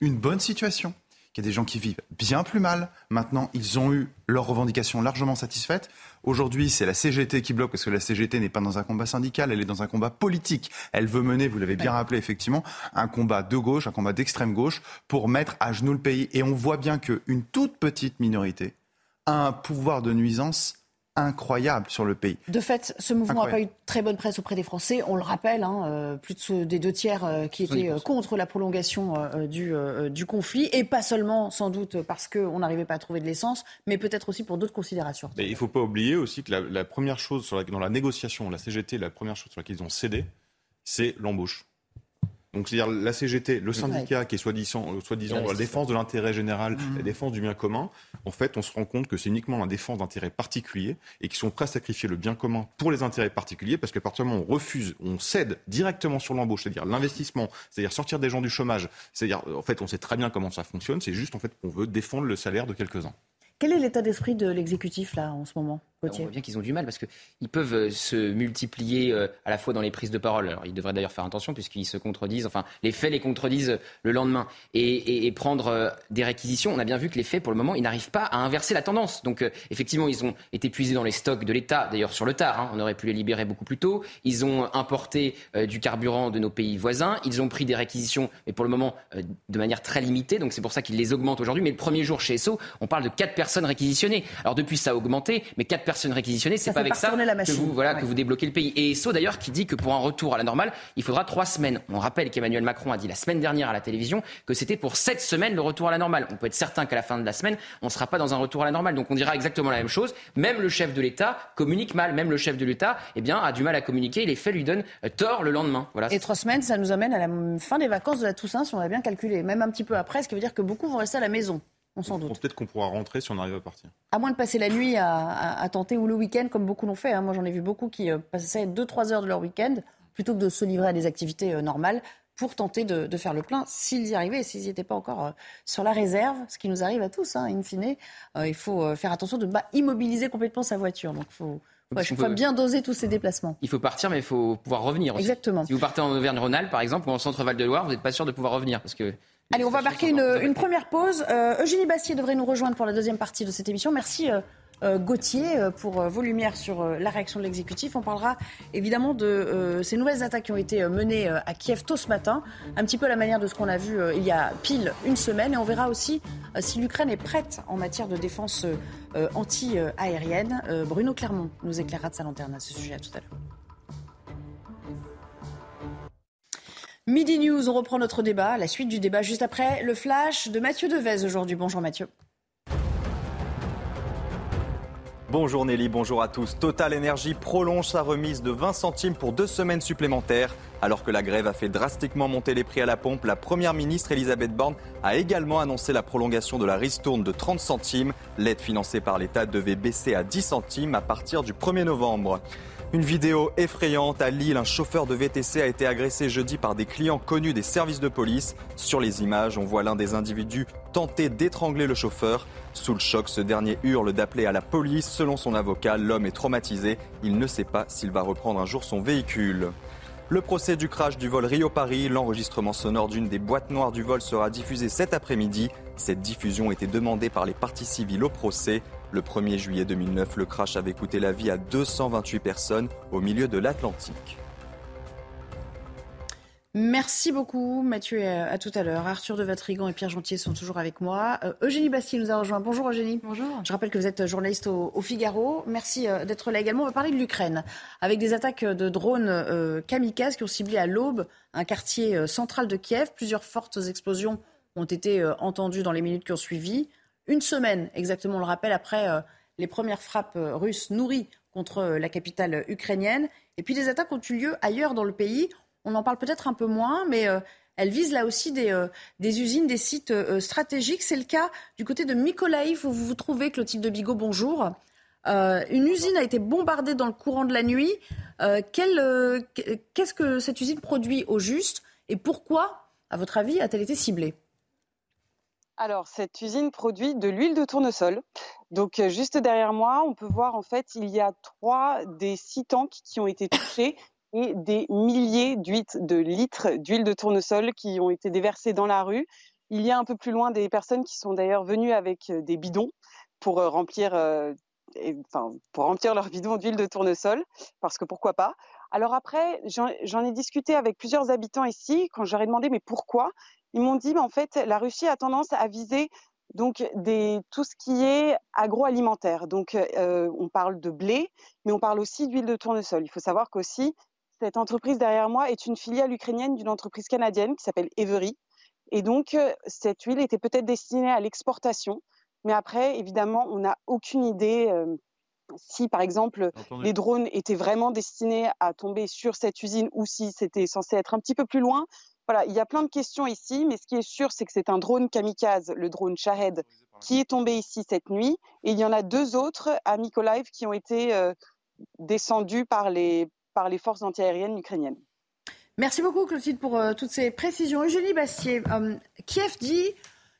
une bonne situation, qu'il y a des gens qui vivent bien plus mal. Maintenant, ils ont eu leurs revendications largement satisfaites. Aujourd'hui, c'est la CGT qui bloque parce que la CGT n'est pas dans un combat syndical, elle est dans un combat politique. Elle veut mener, vous l'avez bien rappelé effectivement, un combat de gauche, un combat d'extrême gauche pour mettre à genoux le pays. Et on voit bien qu'une toute petite minorité a un pouvoir de nuisance incroyable sur le pays. De fait, ce mouvement n'a pas eu très bonne presse auprès des Français. On le rappelle, hein, euh, plus de, des deux tiers euh, qui étaient euh, contre la prolongation du, du, conflit. Et pas seulement, sans doute, parce qu'on n'arrivait pas à trouver de l'essence, mais peut-être aussi pour d'autres considérations. il ne faut pas oublier aussi que la, première chose sur dans la négociation, la CGT, la première chose sur laquelle ils ont cédé, c'est l'embauche. Donc, c'est-à-dire la CGT, le syndicat qui est soi-disant, euh, soi la défense de l'intérêt général, mmh. la défense du bien commun, en fait, on se rend compte que c'est uniquement la défense d'intérêts particuliers et qui sont prêts à sacrifier le bien commun pour les intérêts particuliers parce que partir du moment où on refuse, on cède directement sur l'embauche, c'est-à-dire l'investissement, c'est-à-dire sortir des gens du chômage, c'est-à-dire, en fait, on sait très bien comment ça fonctionne, c'est juste, en fait, qu'on veut défendre le salaire de quelques-uns. Quel est l'état d'esprit de l'exécutif, là, en ce moment? On voit bien qu'ils ont du mal parce qu'ils peuvent euh, se multiplier euh, à la fois dans les prises de parole. Alors, ils devraient d'ailleurs faire attention puisqu'ils se contredisent. Enfin, les faits les contredisent le lendemain. Et, prendre euh, des réquisitions, on a bien vu que les faits, pour le moment, ils n'arrivent pas à inverser la tendance. Donc, effectivement, ils ont été puisés dans les stocks de l'État, d'ailleurs sur le tard. Hein. on aurait pu les libérer beaucoup plus tôt. Ils ont importé du carburant de nos pays voisins. Ils ont pris des réquisitions, mais pour le moment, de manière très limitée. Donc, c'est pour ça qu'ils les augmentent aujourd'hui. Mais le premier jour chez ESSO, on parle de 4 personnes réquisitionnées. Alors, depuis, ça a augmenté, mais 4 personnes réquisitionnées, c'est pas avec ça que vous, voilà, que vous débloquez le pays. Et ESSO d'ailleurs qui dit que pour un retour à la normale, il faudra trois semaines. On rappelle qu'Emmanuel Macron a dit la semaine dernière à la télévision que c'était pour sept semaines le retour à la normale. On peut être certain qu'à la fin de la semaine, on ne sera pas dans un retour à la normale. Donc on dira exactement la même chose. Même le chef de l'État communique mal. Même le chef de l'État eh bien, a du mal à communiquer. Les faits lui donnent euh, tort le lendemain. Voilà. Et trois semaines, ça nous amène à la fin des vacances de la Toussaint, si on a bien calculé. Même un petit peu après, ce qui veut dire que beaucoup vont rester à la maison. On s'en doute. Peut-être qu'on pourra rentrer si on arrive à partir. À moins de passer la nuit à, tenter ou le week-end, comme beaucoup l'ont fait. Hein. Moi, j'en ai vu beaucoup qui euh, passaient 2-3 heures de leur week-end plutôt que de se livrer à des activités euh, normales pour tenter de, faire le plein s'ils y arrivaient et s'ils n'y étaient pas encore euh, sur la réserve, ce qui nous arrive à tous, hein, in fine. il faut faire attention de ne pas immobiliser complètement sa voiture. Donc, il faut, faut bien doser tous ces déplacements. Il faut partir, mais il faut pouvoir revenir aussi. Exactement. Si vous partez en Auvergne-Rhône-Alpes, par exemple, ou en centre-Val de Loire, vous n'êtes pas sûr de pouvoir revenir parce que Allez, on va marquer une, première pause. Euh, Eugénie Bastier devrait nous rejoindre pour la deuxième partie de cette émission. Merci. Euh, euh, Gauthier pour vos lumières sur la réaction de l'exécutif. On parlera évidemment de ces nouvelles attaques qui ont été menées à Kiev tôt ce matin, un petit peu la manière de ce qu'on a vu il y a pile une semaine. Et on verra aussi si l'Ukraine est prête en matière de défense anti-aérienne. Bruno Clermont nous éclairera de sa lanterne à ce sujet à tout à l'heure. Midi News, on reprend notre débat, la suite du débat juste après le flash de Mathieu Devez aujourd'hui. Bonjour Mathieu. Bonjour Nelly, bonjour à tous. Total Energy prolonge sa remise de 20 centimes pour deux semaines supplémentaires. Alors que la grève a fait drastiquement monter les prix à la pompe, la première ministre Elisabeth Borne a également annoncé la prolongation de la ristourne de 30 centimes. L'aide financée par l'État devait baisser à 10 centimes à partir du 1er novembre. Une vidéo effrayante à Lille, un chauffeur de VTC a été agressé jeudi par des clients connus des services de police. Sur les images, on voit l'un des individus tenter d'étrangler le chauffeur. Sous le choc, ce dernier hurle d'appeler à la police. Selon son avocat, l'homme est traumatisé. Il ne sait pas s'il va reprendre un jour son véhicule. Le procès du crash du vol Rio-Paris, l'enregistrement sonore d'une des boîtes noires du vol sera diffusé cet après-midi. Cette diffusion était demandée par les parties civiles au procès. Le 1er juillet 2009, le crash avait coûté la vie à 228 personnes au milieu de l'Atlantique. Merci beaucoup Mathieu et à tout à l'heure. Arthur de Vatrigan et Pierre Gentier sont toujours avec moi. Euh, Eugénie Bastille nous a rejoint. Bonjour Eugénie. Bonjour. Je rappelle que vous êtes journaliste au, Figaro. Merci euh, d'être là également. On va parler de l'Ukraine avec des attaques de drones euh, kamikazes qui ont ciblé à l'aube un quartier central de Kiev. Plusieurs fortes explosions ont été entendues dans les minutes qui ont suivi une semaine exactement, on le rappelle, après euh, les premières frappes euh, russes nourries contre euh, la capitale ukrainienne. Et puis des attaques ont eu lieu ailleurs dans le pays. On en parle peut-être un peu moins, mais elles visent là aussi des, usines, des sites stratégiques. C'est le cas du côté de Mykolaiv où vous vous trouvez, Clotilde de Bigot, bonjour. une usine a été bombardée dans le courant de la nuit. Qu'est-ce que cette usine produit au juste et pourquoi, à votre avis, a-t-elle été ciblée? Alors, cette usine produit de l'huile de tournesol. Donc, euh, juste derrière moi, on peut voir en fait, il y a trois des six tanks qui ont été touchés et des milliers de litres d'huile de tournesol qui ont été déversés dans la rue. Il y a un peu plus loin des personnes qui sont d'ailleurs venues avec euh, des bidons pour euh, remplir, pour remplir leur bidon d'huile de tournesol, parce que pourquoi pas. Alors après, j'en ai discuté avec plusieurs habitants ici quand j'aurais demandé mais pourquoi ils m'ont dit, en fait, la Russie a tendance à viser donc des, tout ce qui est agroalimentaire. Donc euh, on parle de blé, mais on parle aussi d'huile de tournesol. Il faut savoir qu'aussi cette entreprise derrière moi est une filiale ukrainienne d'une entreprise canadienne qui s'appelle Every. Et donc euh, cette huile était peut-être destinée à l'exportation, mais après évidemment on n'a aucune idée. Euh, si par exemple les drones étaient vraiment destinés à tomber sur cette usine ou si c'était censé être un petit peu plus loin, voilà, il y a plein de questions ici, mais ce qui est sûr, c'est que c'est un drone kamikaze, le drone Shahed, qui est tombé ici cette nuit. Et il y en a deux autres à Mykolaiv qui ont été euh, descendus par les, par les forces antiaériennes ukrainiennes. Merci beaucoup, Clotilde, pour euh, toutes ces précisions. Eugénie Bastier, euh, Kiev dit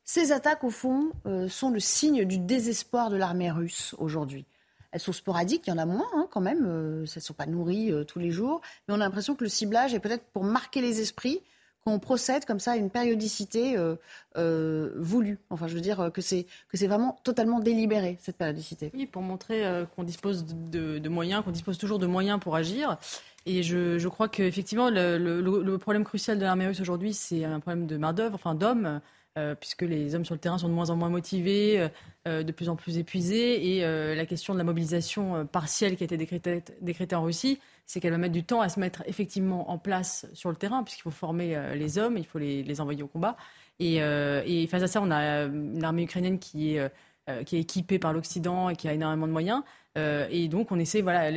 ces attaques, au fond, euh, sont le signe du désespoir de l'armée russe aujourd'hui. Elles sont sporadiques, il y en a moins hein, quand même, euh, elles ne sont pas nourries euh, tous les jours, mais on a l'impression que le ciblage est peut-être pour marquer les esprits qu'on procède comme ça à une périodicité euh, euh, voulue. Enfin, je veux dire euh, que c'est que c'est vraiment totalement délibéré cette périodicité. Oui, pour montrer qu'on dispose de, moyens, qu'on dispose toujours de moyens pour agir. Et je, je crois qu'effectivement, le, le, problème crucial de l'armée russe aujourd'hui, c'est un problème de main-d'œuvre, enfin d'hommes, euh, puisque les hommes sur le terrain sont de moins en moins motivés, euh, de plus en plus épuisés. Et euh, la question de la mobilisation euh, partielle qui a été décrétée, en Russie, c'est qu'elle va mettre du temps à se mettre effectivement en place sur le terrain, puisqu'il faut former euh, les hommes, il faut les, envoyer au combat. Et, euh, face à ça, on a euh, une armée ukrainienne qui est, euh, qui est équipée par l'Occident et qui a énormément de moyens. Euh, et donc, on essaie, voilà,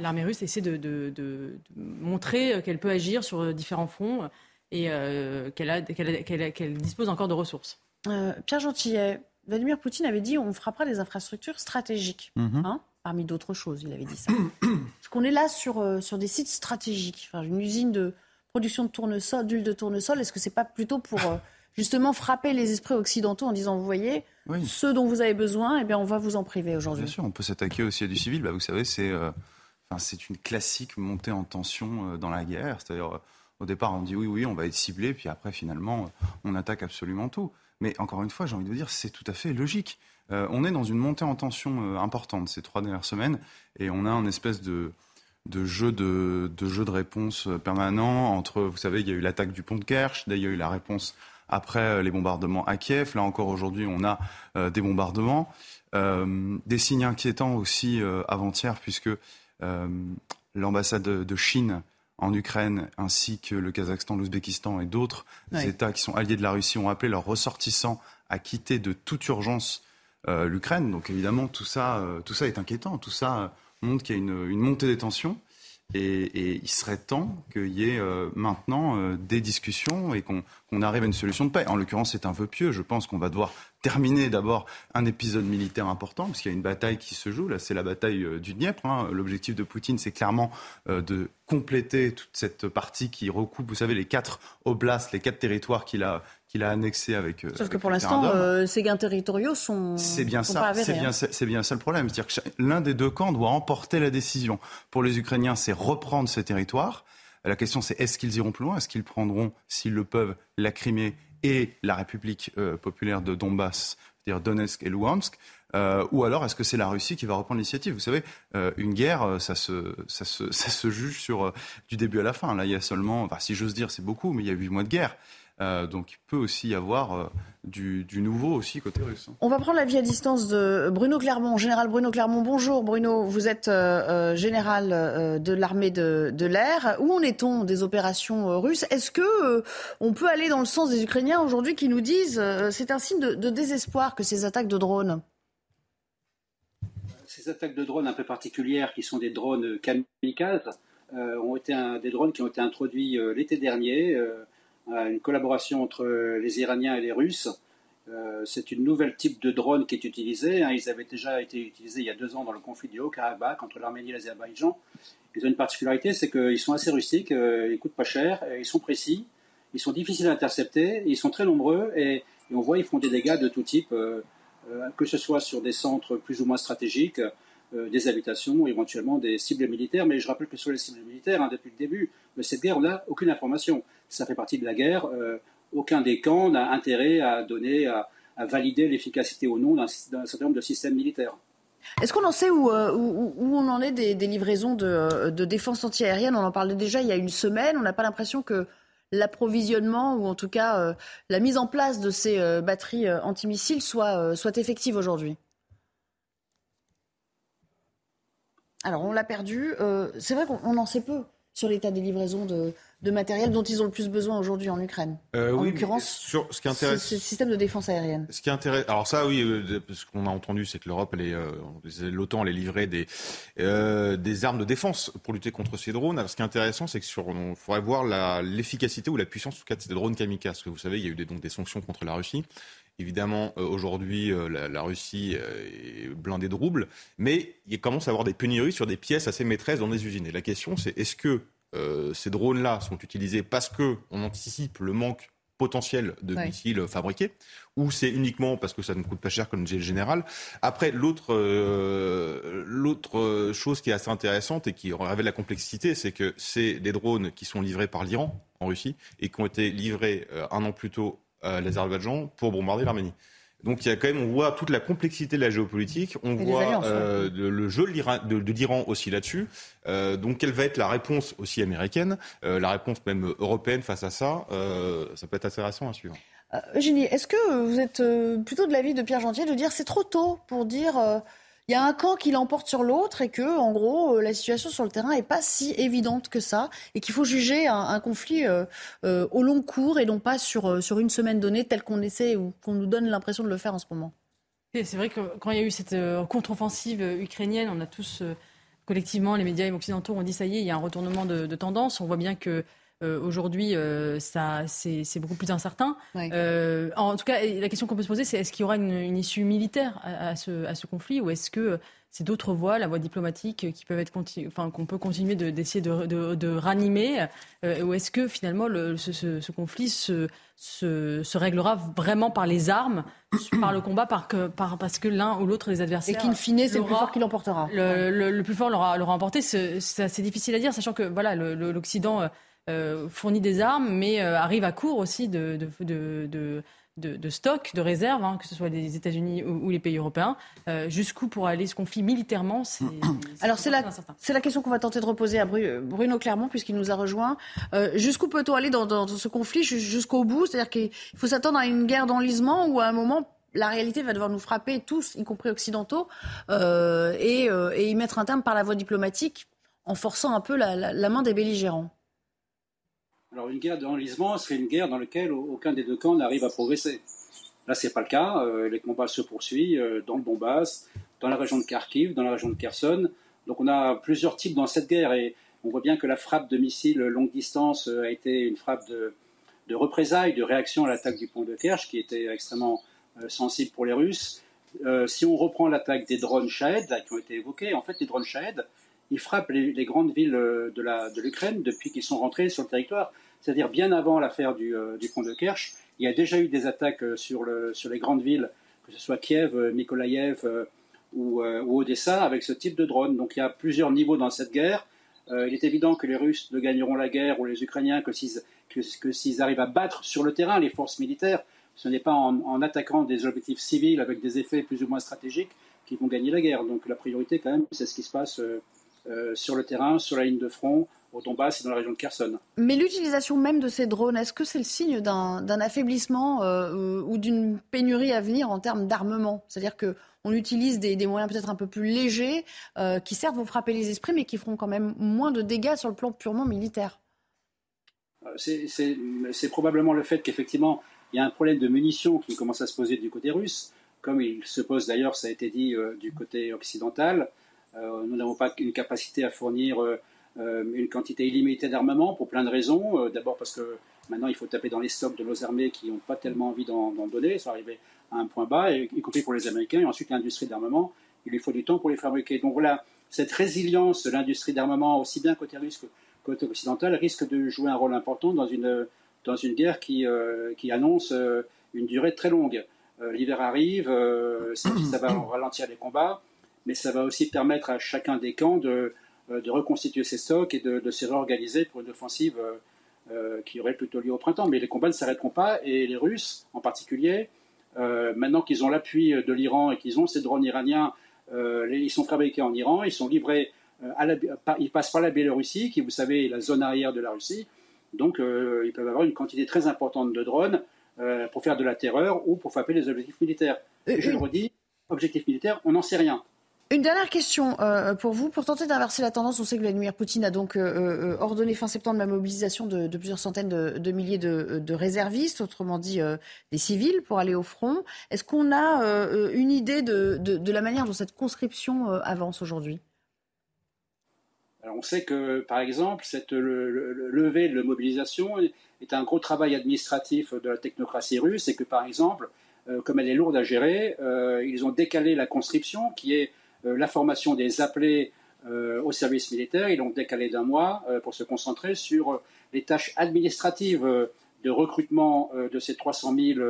l'armée russe essaie de montrer qu'elle peut agir sur différents fronts et euh, qu'elle dispose encore de ressources. Euh, Pierre Gentillet, Vladimir Poutine avait dit on frappera les infrastructures stratégiques, Mhm. hein, parmi d'autres choses, il avait dit ça. Parce qu'on est là sur, euh, sur des sites stratégiques, enfin, une usine de production de tournesol, d'huile de tournesol, est-ce que c'est pas plutôt pour euh, justement frapper les esprits occidentaux en disant vous voyez, Oui. ce dont vous avez besoin, eh bien, on va vous en priver aujourd'hui Bien sûr, on peut s'attaquer aussi à du civil. Bah, vous savez, c'est euh, enfin, c'est une classique montée en tension euh, dans la guerre. C'est-à-dire, euh, au départ, on dit oui, oui, on va être ciblé, puis après, finalement, on attaque absolument tout. Mais encore une fois, j'ai envie de vous dire, c'est tout à fait logique. Euh, on est dans une montée en tension euh, importante ces trois dernières semaines, et on a un espèce de jeu de, réponse permanent entre, vous savez, il y a eu l'attaque du pont de Kerch, il y a eu la réponse après euh, les bombardements à Kiev. Là encore aujourd'hui, on a des bombardements. Des signes inquiétants aussi avant-hier, puisque l'ambassade de, de Chine en Ukraine, ainsi que le Kazakhstan, l'Ouzbékistan et d'autres. États qui sont alliés de la Russie ont appelé leurs ressortissants à quitter de toute urgence euh, l'Ukraine. Donc évidemment, tout ça, euh, tout ça est inquiétant. Tout ça euh, montre qu'il y a une, une montée des tensions. Et, il serait temps qu'il y ait euh, maintenant euh, des discussions et qu'on arrive à une solution de paix. En l'occurrence, c'est un vœu pieux. Je pense qu'on va devoir terminer d'abord un épisode militaire important, parce qu'il y a une bataille qui se joue. Là, c'est la bataille euh, du Dniepr. hein. L'objectif de Poutine, c'est clairement de compléter toute cette partie qui recoupe, vous savez, les quatre oblasts, les quatre territoires qu'il a, qu'il a annexés avec. euh, Sauf que pour l'instant, euh, ces gains territoriaux sont, C'est bien sont ça, pas avérés, c'est bien, hein. ça- c'est bien ça le problème. C'est-à-dire que l'un des deux camps doit emporter la décision. Pour les Ukrainiens, c'est reprendre ces territoires. La question, c'est est-ce qu'ils iront plus loin? Est-ce qu'ils prendront, s'ils le peuvent, la Crimée et la République euh, populaire de Donbass, c'est-à-dire Donetsk et Luhansk? Euh, ou alors est-ce que c'est la Russie qui va reprendre l'initiative? Vous savez, euh, une guerre, ça se, ça, se, ça se juge sur euh, du début à la fin. Là, il y a seulement, enfin, si j'ose dire, c'est beaucoup, mais il y a huit mois de guerre. Euh, donc il peut aussi y avoir euh, du, du nouveau aussi côté russe. hein. On va prendre la vie à distance de Bruno Clermont, général Bruno Clermont. Bonjour Bruno, vous êtes euh, euh, général euh, de l'armée de, de l'air. Où en est-on des opérations euh, russes? Est-ce que euh, on peut aller dans le sens des Ukrainiens aujourd'hui qui nous disent euh, c'est un signe de, de désespoir que ces attaques de drones? Ces attaques de drones un peu particulières, qui sont des drones kamikazes, euh, ont été un- des drones qui ont été introduits euh, l'été dernier, euh, une collaboration entre les Iraniens et les Russes. Euh, c'est une nouvelle type de drone qui est utilisée. hein. Ils avaient déjà été utilisés il y a deux ans dans le conflit du Haut-Karabakh entre l'Arménie et l'Azerbaïdjan. Ils ont une particularité, c'est qu'ils sont assez rustiques, euh, ils coûtent pas cher, ils sont précis, ils sont difficiles à intercepter, ils sont très nombreux et, on voit ils font des dégâts de tout type, euh, que ce soit sur des centres plus ou moins stratégiques, des habitations, éventuellement des cibles militaires. Mais je rappelle que sur les cibles militaires, hein, depuis le début de cette guerre, on n'a aucune information. Ça fait partie de la guerre. euh, aucun des camps n'a intérêt à donner, à, valider l'efficacité ou non d'un certain nombre de systèmes militaires. Est-ce qu'on en sait où, euh, on en est des, des livraisons de, de défense antiaérienne? On en parlait déjà il y a une semaine. On n'a pas l'impression que l'approvisionnement ou en tout cas la mise en place de ces batteries antimissiles soit, soit effective aujourd'hui Alors on l'a perdu. c'est vrai qu'on en sait peu sur l'état des livraisons de, de matériel dont ils ont le plus besoin aujourd'hui en Ukraine. Euh, en oui, l'occurrence, sur ce qui intéresse, c'est le système de défense aérienne. Ce qui intéresse, alors ça, oui, euh, ce qu'on a entendu, c'est que l'Europe, elle est, euh, l'OTAN, elle est livrée des euh, des armes de défense pour lutter contre ces drones. Alors, ce qui est intéressant, c'est que sur, on faudrait voir l'efficacité ou la puissance, en tout cas, de ces drones kamikazes. Parce que vous savez, il y a eu des, donc des sanctions contre la Russie. Évidemment, euh, aujourd'hui, euh, la, la, Russie est blindée de roubles, mais il commence à avoir des pénuries sur des pièces assez maîtresses dans des usines. Et la question, c'est est-ce que euh, ces drones-là sont utilisés parce qu'on anticipe le manque potentiel de missiles fabriqués, ou c'est uniquement parce que ça ne coûte pas cher comme disait le général? Après, l'autre euh, l'autre chose qui est assez intéressante et qui révèle la complexité, c'est que c'est des drones qui sont livrés par l'Iran en Russie et qui ont été livrés euh, un an plus tôt l'Azerbaïdjan pour bombarder l'Arménie. Donc il y a quand même, on voit toute la complexité de la géopolitique, on voit euh, le, jeu de, l'Iran aussi là-dessus. Euh, donc quelle va être la réponse aussi américaine, euh, la réponse même européenne face à ça euh, Ça peut être intéressant à suivre. Eugénie, est-ce que vous êtes plutôt de l'avis de Pierre Gentier de dire c'est trop tôt pour dire il y a un camp qui l'emporte sur l'autre et que, en gros, euh, la situation sur le terrain n'est pas si évidente que ça et qu'il faut juger un, conflit euh, euh, au long cours et non pas sur, sur une semaine donnée tel qu'on essaie ou qu'on nous donne l'impression de le faire en ce moment. C'est vrai que quand il y a eu cette contre-offensive ukrainienne, on a tous collectivement, les médias occidentaux ont dit ça y est, il y a un retournement de, de tendance. On voit bien que euh, aujourd'hui, euh, ça, c'est, beaucoup plus incertain. Euh, en tout cas, la question qu'on peut se poser, c'est est-ce qu'il y aura une, issue militaire à, ce, à, ce, conflit ou est-ce que c'est d'autres voies, la voie diplomatique, qui peuvent être enfin, qu'on peut continuer d'essayer de, de, ranimer Ou est-ce que finalement le, ce, conflit se, se, se, réglera vraiment par les armes, par le combat, par que, par, parce que l'un ou l'autre des adversaires. Et qu'in fine, c'est le plus fort qui l'emportera. Le, plus fort l'aura, emporté. C'est, assez difficile à dire, sachant que voilà, l'Occident fournit des armes, mais euh, arrive à court aussi de, de, de, de stock, de réserves, hein, que ce soit les États-Unis ou, les pays européens. Euh, jusqu'où pour aller ce conflit militairement c'est, Alors c'est la, question qu'on va tenter de reposer à Bruno Clermont, puisqu'il nous a rejoint. jusqu'où peut-on aller dans, dans, ce conflit? Jusqu'au bout? C'est-à-dire qu'il faut s'attendre à une guerre d'enlisement ou à un moment la réalité va devoir nous frapper tous, y compris occidentaux, et, et, y mettre un terme par la voie diplomatique en forçant un peu la main des belligérants. Alors une guerre d'enlisement serait une guerre dans laquelle aucun des deux camps n'arrive à progresser. Là, ce n'est pas le cas. Euh, les combats se poursuivent euh, dans le Donbass, dans la région de Kharkiv, dans la région de Kherson. Donc on a plusieurs types dans cette guerre et on voit bien que la frappe de missiles longue distance euh, a été une frappe de représailles, de réaction à l'attaque du pont de Kerch, qui était extrêmement sensible pour les Russes. si on reprend l'attaque des drones Shahed, qui ont été évoqués, en fait, les drones Shahed, ils frappent les, grandes villes de l'Ukraine depuis qu'ils sont rentrés sur le territoire c'est-à-dire bien avant l'affaire du, euh, pont de Kerch, il y a déjà eu des attaques euh, sur, les grandes villes, que ce soit Kiev, euh, Mykolaïev ou, Odessa, avec ce type de drone. Donc il y a plusieurs niveaux dans cette guerre. il est évident que les Russes ne gagneront la guerre, ou les Ukrainiens, que s'ils arrivent à battre sur le terrain les forces militaires. Ce n'est pas en, attaquant des objectifs civils avec des effets plus ou moins stratégiques qu'ils vont gagner la guerre. Donc la priorité, quand même, c'est ce qui se passe sur le terrain, sur la ligne de front, au Donbass et dans la région de Kherson. Mais l'utilisation même de ces drones, est-ce que c'est le signe d'un affaiblissement euh, ou d'une pénurie à venir en termes d'armement? C'est-à-dire qu'on utilise des, moyens peut-être un peu plus légers euh, qui certes vont frapper les esprits mais qui feront quand même moins de dégâts sur le plan purement militaire euh, C'est probablement le fait qu'effectivement il y a un problème de munitions qui commence à se poser du côté russe, comme il se pose d'ailleurs, ça a été dit, du côté occidental. nous n'avons pas une capacité à fournir euh, une quantité illimitée d'armement pour plein de raisons. Euh, d'abord parce que maintenant il faut taper dans les stocks de nos armées qui n'ont pas tellement envie d'en donner, ça arriver à un point bas, y compris pour les Américains. Et ensuite l'industrie d'armement, il lui faut du temps pour les fabriquer. Donc voilà, cette résilience de l'industrie d'armement, aussi bien côté russe que côté occidental, risque de jouer un rôle important dans une, dans une guerre qui, euh, qui annonce une durée très longue. L'hiver arrive, ça, ça, va ralentir les combats, mais ça va aussi permettre à chacun des camps de, euh, de reconstituer ses stocks et de, se réorganiser pour une offensive euh, euh, qui aurait plutôt lieu au printemps. Mais les combats ne s'arrêteront pas et les Russes en particulier, maintenant qu'ils ont l'appui de l'Iran et qu'ils ont ces drones iraniens, ils sont fabriqués en Iran, ils sont livrés, à la, ils passent par la Biélorussie, qui vous savez est la zone arrière de la Russie. Donc, ils peuvent avoir une quantité très importante de drones pour faire de la terreur ou pour frapper les objectifs militaires. je le redis, objectifs militaires, on n'en sait rien. Une dernière question euh, pour vous. Pour tenter d'inverser la tendance, on sait que Vladimir Poutine a donc euh, euh, ordonné fin septembre la mobilisation de, plusieurs centaines de, milliers de, réservistes, autrement dit des civils, pour aller au front. Est-ce qu'on a une idée de, la manière dont cette conscription avance aujourd'hui? On sait que, par exemple, cette levée de mobilisation est un gros travail administratif de la technocratie russe et que, par exemple, comme elle est lourde à gérer, ils ont décalé la conscription qui est euh, la formation des appelés euh, au service militaire. Ils l'ont décalé d'un mois euh, pour se concentrer sur les tâches administratives de recrutement de ces 300 000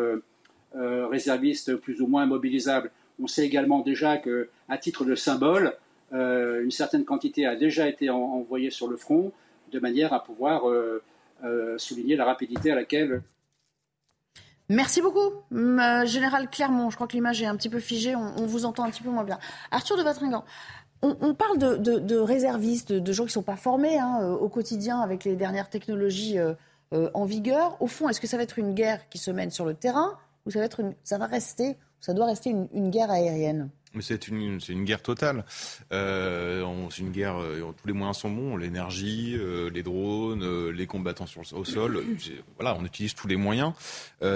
réservistes plus ou moins mobilisables. On sait également déjà qu'à titre de symbole, une certaine quantité a déjà été envoyée sur le front de manière à pouvoir souligner la rapidité à laquelle Merci beaucoup, euh, Général Clermont. Je crois que l'image est un petit peu figée, on, vous entend un petit peu moins bien. Arthur de Vatringan, on, parle de, réservistes, de, gens qui ne sont pas formés hein, euh, au quotidien avec les dernières technologies euh, en vigueur. Au fond, est-ce que ça va être une guerre qui se mène sur le terrain ou ça va, rester, ça doit rester une guerre aérienne? C'est une, une, guerre totale. Euh, c'est une guerre, euh, tous les moyens sont bons, l'énergie, euh, les drones, euh, les combattants sur, au sol. Voilà, on utilise tous les moyens.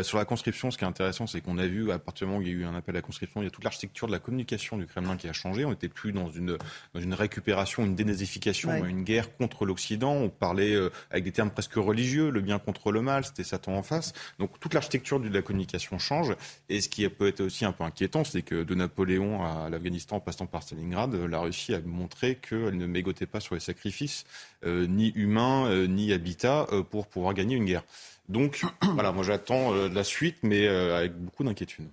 sur la conscription, ce qui est intéressant, c'est qu'on a vu, à partir du moment où il y a eu un appel à la conscription, il y a toute l'architecture de la communication du Kremlin qui a changé. On n'était plus dans une, dans une récupération, une dénazification, une guerre contre l'Occident. On parlait avec des termes presque religieux, le bien contre le mal, c'était Satan en face. Donc toute l'architecture de la communication change. Et ce qui peut être aussi un peu inquiétant, c'est que de Napoléon à à l'Afghanistan en passant par Stalingrad, la Russie a montré qu'elle ne mégotait pas sur les sacrifices, euh, ni humains, euh, ni habitat, euh, pour pouvoir gagner une guerre. Donc voilà, moi j'attends la suite, mais avec beaucoup d'inquiétude.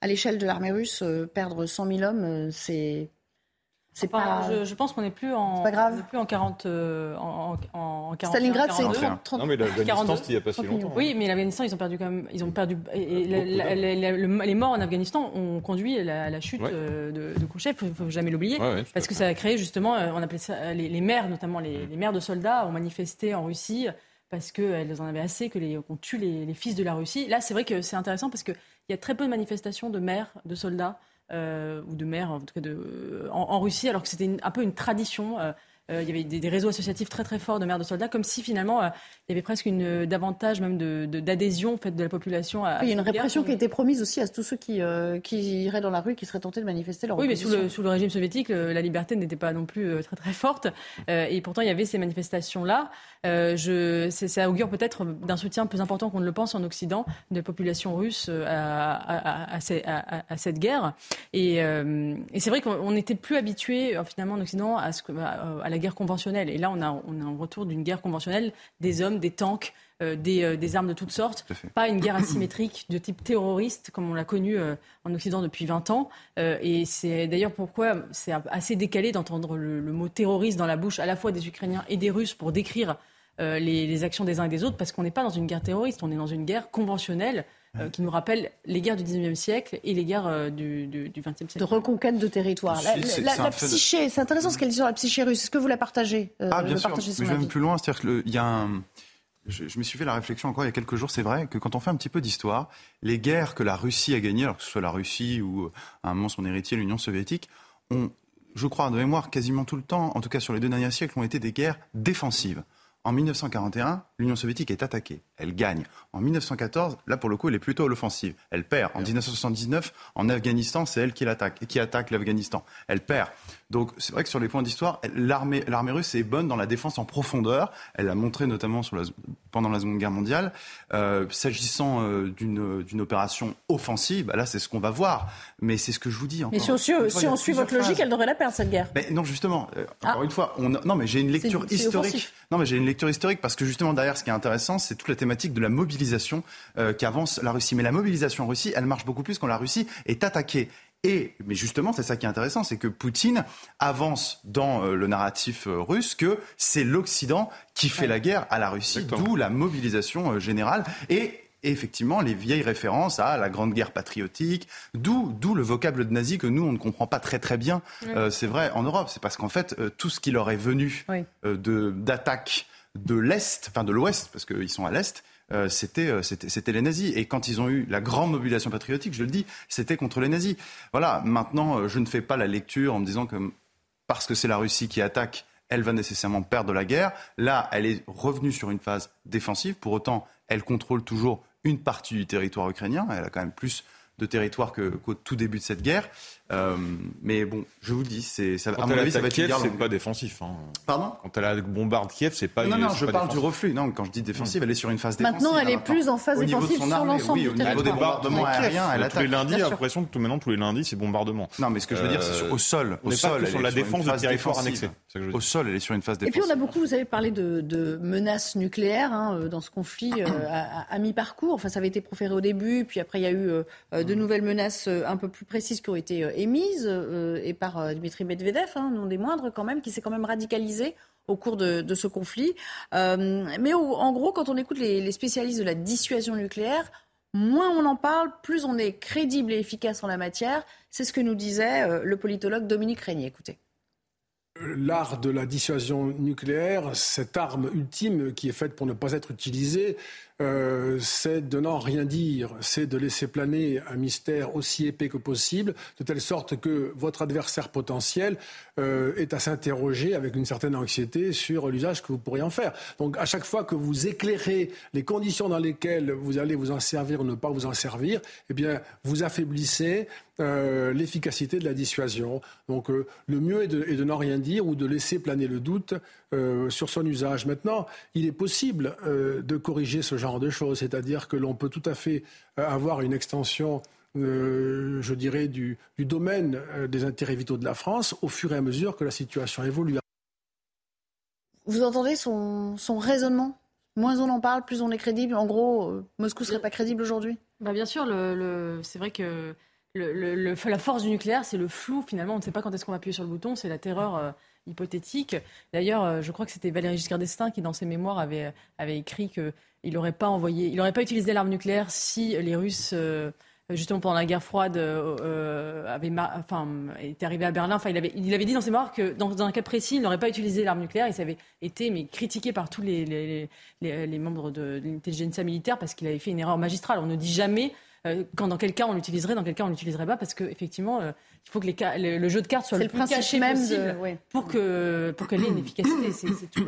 À l'échelle de l'armée russe, perdre 100 000 hommes, c'est c'est pas... je, pense qu'on n'est plus en pas grave. plus en 40 euh, en, en, 40 Stalingrad c'est 30, Non mais l'Afghanistan c'était il n'y a pas si longtemps. Oui, mais l'Afghanistan ils ont perdu quand même ils ont perdu et, les morts en Afghanistan ont conduit à la, chute euh, de, de Khrouchtchev, faut, faut jamais l'oublier. Parce que ça a créé justement euh, on appelait ça les, mères notamment les, mères de soldats ont manifesté en Russie parce qu'elles en avaient assez que les qu'on tue les, fils de la Russie. Là, c'est vrai que c'est intéressant parce qu'il y a très peu de manifestations de mères de soldats ou de maires, en tout cas de, en, Russie, alors que c'était un peu une tradition. Euh, euh, il y avait des, réseaux associatifs très très forts de mères de soldats, comme si finalement il y avait presque une davantage même d'adhésion de, en fait, de la population. À, il y a une répression qui a été promise aussi à tous ceux qui, qui iraient dans la rue, qui seraient tentés de manifester leur Oui, mais sous le, sous le, régime soviétique, la liberté n'était pas non plus très très forte, et pourtant il y avait ces manifestations là. Euh, je, ça augure peut-être d'un soutien plus important qu'on ne le pense en Occident de la population russe euh, à, à, cette guerre. Et, euh, et c'est vrai qu'on n'était plus habitué finalement en Occident à, ce, à, la guerre conventionnelle. Et là, on a, on a un retour d'une guerre conventionnelle, des hommes, des tanks. des, des, armes de toutes sortes, pas une guerre asymétrique de type terroriste comme on l'a connu en Occident depuis 20 ans. et c'est d'ailleurs pourquoi c'est assez décalé d'entendre le, le, mot terroriste dans la bouche à la fois des Ukrainiens et des Russes pour décrire euh, les, actions des uns et des autres, parce qu'on n'est pas dans une guerre terroriste, on est dans une guerre conventionnelle euh, qui nous rappelle les guerres du 19e siècle et les guerres euh, du, du, 20e siècle. De reconquête de territoire. La, psyché, c'est intéressant ce qu'elle dit sur la psyché russe. Est-ce que vous la partagez Ah, bien sûr. je vais même plus loin. C'est-à-dire qu'il y a un. Je, me suis fait la réflexion encore il y a quelques jours. C'est vrai que quand on fait un petit peu d'histoire, les guerres que la Russie a gagnées, alors que ce soit la Russie ou à un moment son héritier, l'Union soviétique, ont, je crois, de mémoire, quasiment tout le temps, en tout cas sur les deux derniers siècles, ont été des guerres défensives. En 1941, l'Union soviétique est attaquée. Elle gagne. En 1914, là pour le coup, elle est plutôt à l'offensive. Elle perd. En 1979, en Afghanistan, c'est elle qui l'attaque, qui attaque l'Afghanistan. Elle perd. Donc c'est vrai que sur les points d'histoire, l'armée, l'armée russe est bonne dans la défense en profondeur. Elle l'a montré notamment sur la, pendant la Seconde Guerre mondiale. Euh, s'agissant euh, d'une, d'une opération offensive, bah là c'est ce qu'on va voir. Mais c'est ce que je vous dis. Encore. Mais si on, suit, si on suit votre logique, elle devrait la perdre cette guerre. Mais non, justement. Euh, encore ah. une fois, on, non mais j'ai une lecture historique. Non mais j'ai une lecture historique parce que justement derrière, ce qui est intéressant, c'est toute la thématique de la mobilisation qu'avance la Russie. Mais la mobilisation en Russie, elle marche beaucoup plus quand la Russie est attaquée. Et, mais justement, c'est ça qui est intéressant, c'est que Poutine avance dans euh, le narratif euh, russe que c'est l'Occident qui fait la guerre à la Russie, d'où la mobilisation euh, générale. Et effectivement les vieilles références à la Grande Guerre patriotique, d'où d'où le vocable de nazi que nous on ne comprend pas très très bien. c'est vrai en Europe, c'est parce qu'en fait tout ce qui leur est venu de d'attaques de l'Est, enfin de l'Ouest, parce qu'ils sont à l'Est, euh, c'était, c'était, c'était les nazis. Et quand ils ont eu la grande mobilisation patriotique, je le dis, c'était contre les nazis. Voilà, maintenant, je ne fais pas la lecture en me disant que parce que c'est la Russie qui attaque, elle va nécessairement perdre la guerre. Là, elle est revenue sur une phase défensive. Pour autant, elle contrôle toujours une partie du territoire ukrainien. Elle a quand même plus de territoire qu'au tout début de cette guerre. Euh, mais bon, je vous le dis, c'est, ça, à mon avis, ça va être Kiev, c'est pas défensif. Hein. Pardon? Quand elle bombarde Kiev, c'est pas. Non, non, je parle du reflux. Non, quand je dis défensive, elle est sur une phase défensive. Maintenant, elle est plus en phase défensive sur l'ensemble oui, du au niveau des bombardements aériens, elle attaque. Tous les lundis, l'impression que tout maintenant tous les lundis, c'est bombardement. Non, mais ce que je veux dire, c'est au sol. Au sol, sur la défense du territoire annexé. Au sol, elle est sur une phase défensive. Et puis on a beaucoup, vous avez parlé de menaces nucléaires hein, euh, dans ce conflit euh, à mi-parcours. Enfin, ça avait été proféré au début, puis après il y a eu euh, de nouvelles menaces un peu plus précises qui ont été émises et par Dmitri Medvedev, hein, non des moindres quand même, qui s'est quand même radicalisé au cours de, ce conflit. Euh, mais en gros, quand on écoute les, spécialistes de la dissuasion nucléaire, moins on en parle, plus on est crédible et efficace en la matière. C'est ce que nous disait euh, le politologue Dominique Régnier. Écoutez. L'art de la dissuasion nucléaire, cette arme ultime qui est faite pour ne pas être utilisée, euh, c'est de n'en rien dire, c'est de laisser planer un mystère aussi épais que possible, de telle sorte que votre adversaire potentiel euh, est à s'interroger avec une certaine anxiété sur l'usage que vous pourriez en faire. Donc à chaque fois que vous éclairez les conditions dans lesquelles vous allez vous en servir ou ne pas vous en servir, eh bien vous affaiblissez euh, l'efficacité de la dissuasion. Donc le mieux est de, est de n'en rien dire ou de laisser planer le doute sur son usage. Maintenant, il est possible de corriger ce genre de choses. C'est-à-dire que l'on peut tout à fait euh, avoir une extension euh, je dirais, du, domaine euh, des intérêts vitaux de la France au fur et à mesure que la situation évolue. Vous entendez son, raisonnement? Moins on en parle, plus on est crédible. En gros, Moscou serait pas crédible aujourd'hui? Bah Bien sûr, le, c'est vrai que le, la force du nucléaire, c'est le flou finalement. On ne sait pas quand est-ce qu'on va appuyer sur le bouton, c'est la terreur hypothétique. D'ailleurs, je crois que c'était Valéry Giscard d'Estaing qui, dans ses mémoires, avait, avait écrit que il n'aurait pas envoyé, il n'aurait pas utilisé l'arme nucléaire si les Russes, euh, justement pendant la guerre froide, euh, avaient, enfin, étaient arrivés à Berlin. Enfin, il avait, il avait dit dans ses mémoires que dans, un cas précis, il n'aurait pas utilisé l'arme nucléaire. Il avait été mais critiqué par tous les, les, les, membres de, l'intelligence militaire parce qu'il avait fait une erreur magistrale. On ne dit jamais euh, quand dans quel cas on l'utiliserait, dans quel cas on l'utiliserait pas, parce qu'effectivement, il faut que les, le, jeu de cartes soit le, plus caché même possible pour que pour qu'elle ait une efficacité. C'est tout.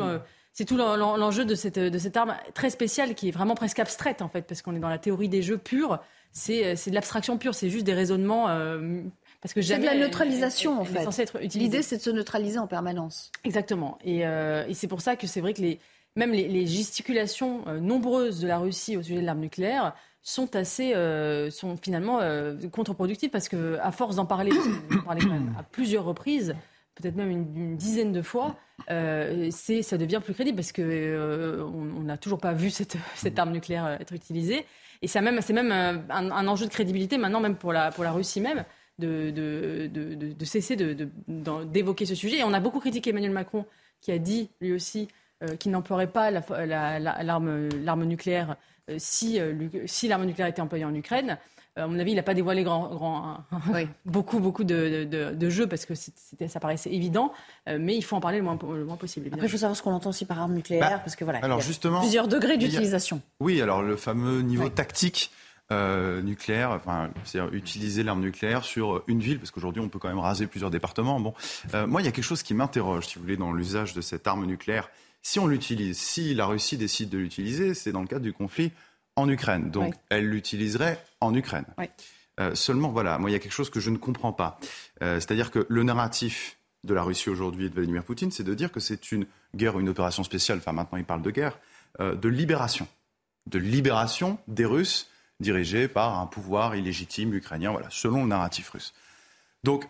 C'est tout l'enjeu de cette, de cette arme très spéciale qui est vraiment presque abstraite en fait, parce qu'on est dans la théorie des jeux purs. C'est de l'abstraction pure, c'est juste des raisonnements. Euh, parce que c'est de la neutralisation en fait. L'idée c'est de se neutraliser en permanence. Exactement. Et, euh, et c'est pour ça que c'est vrai que les, même les, gesticulations euh, nombreuses de la Russie au sujet de l'arme nucléaire sont assez, sont finalement contre-productives parce que à force d'en parler, parler quand même à plusieurs reprises, peut-être même une, dizaine de fois, euh, ça devient plus crédible parce que euh, on n'a toujours pas vu cette, arme nucléaire euh, être utilisée. Et c'est même un, enjeu de crédibilité maintenant, même pour la, Russie même, de, cesser d'évoquer ce sujet. Et on a beaucoup critiqué Emmanuel Macron, qui a dit lui aussi qu'il n'emploierait pas l'arme, nucléaire si l'arme nucléaire était employée en Ukraine. Euh, à mon avis, il n'a pas dévoilé grand, grand, beaucoup, beaucoup de, de, jeux parce que ça paraissait évident, euh, mais il faut en parler le moins, le moins possible. Après, il faut savoir ce qu'on entend aussi par arme nucléaire, bah, parce que voilà, alors il y a justement, plusieurs degrés d'utilisation. Oui, alors le fameux niveau tactique. Euh, nucléaire, enfin, c'est-à-dire utiliser l'arme nucléaire sur une ville, parce qu'aujourd'hui on peut quand même raser plusieurs départements. Bon, moi il y a quelque chose qui m'interroge, si vous voulez, dans l'usage de cette arme nucléaire. Si on l'utilise, si la Russie décide de l'utiliser, c'est dans le cadre du conflit en Ukraine. Donc, elle l'utiliserait en Ukraine. Euh, seulement, voilà, moi, il y a quelque chose que je ne comprends pas. Euh, c'est-à-dire que le narratif de la Russie aujourd'hui et de Vladimir Poutine, c'est de dire que c'est une guerre ou une opération spéciale, enfin maintenant il parle de guerre, euh, de libération. De libération des Russes dirigés par un pouvoir illégitime ukrainien, voilà, selon le narratif russe. Donc,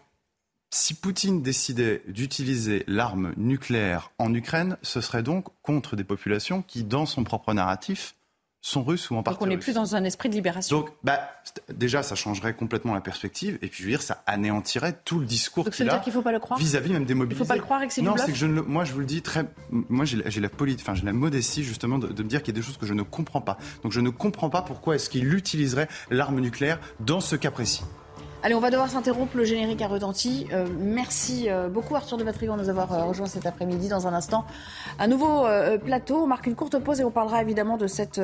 si Poutine décidait d'utiliser l'arme nucléaire en Ukraine, ce serait donc contre des populations qui, dans son propre narratif, sont russes ou en partie Donc on n'est plus dans un esprit de libération. Donc bah, déjà, ça changerait complètement la perspective. Et puis, je veux dire, ça anéantirait tout le discours qu'il a. qu'il faut pas le croire? Vis-à-vis même des mobilisés. Il ne faut pas le croire et que c'est Non, c'est que je ne, moi, je vous le dis très. Moi, j'ai la, enfin, j'ai la modestie, justement, de, me dire qu'il y a des choses que je ne comprends pas. Donc, je ne comprends pas pourquoi est-ce qu'il utiliserait l'arme nucléaire dans ce cas précis. Allez, on va devoir s'interrompre. Le générique a retenti. Euh, merci euh, beaucoup, Arthur de Vatrigan, de nous avoir euh, rejoint cet après-midi. Dans un instant, un nouveau plateau. On marque une courte pause et on parlera évidemment de cette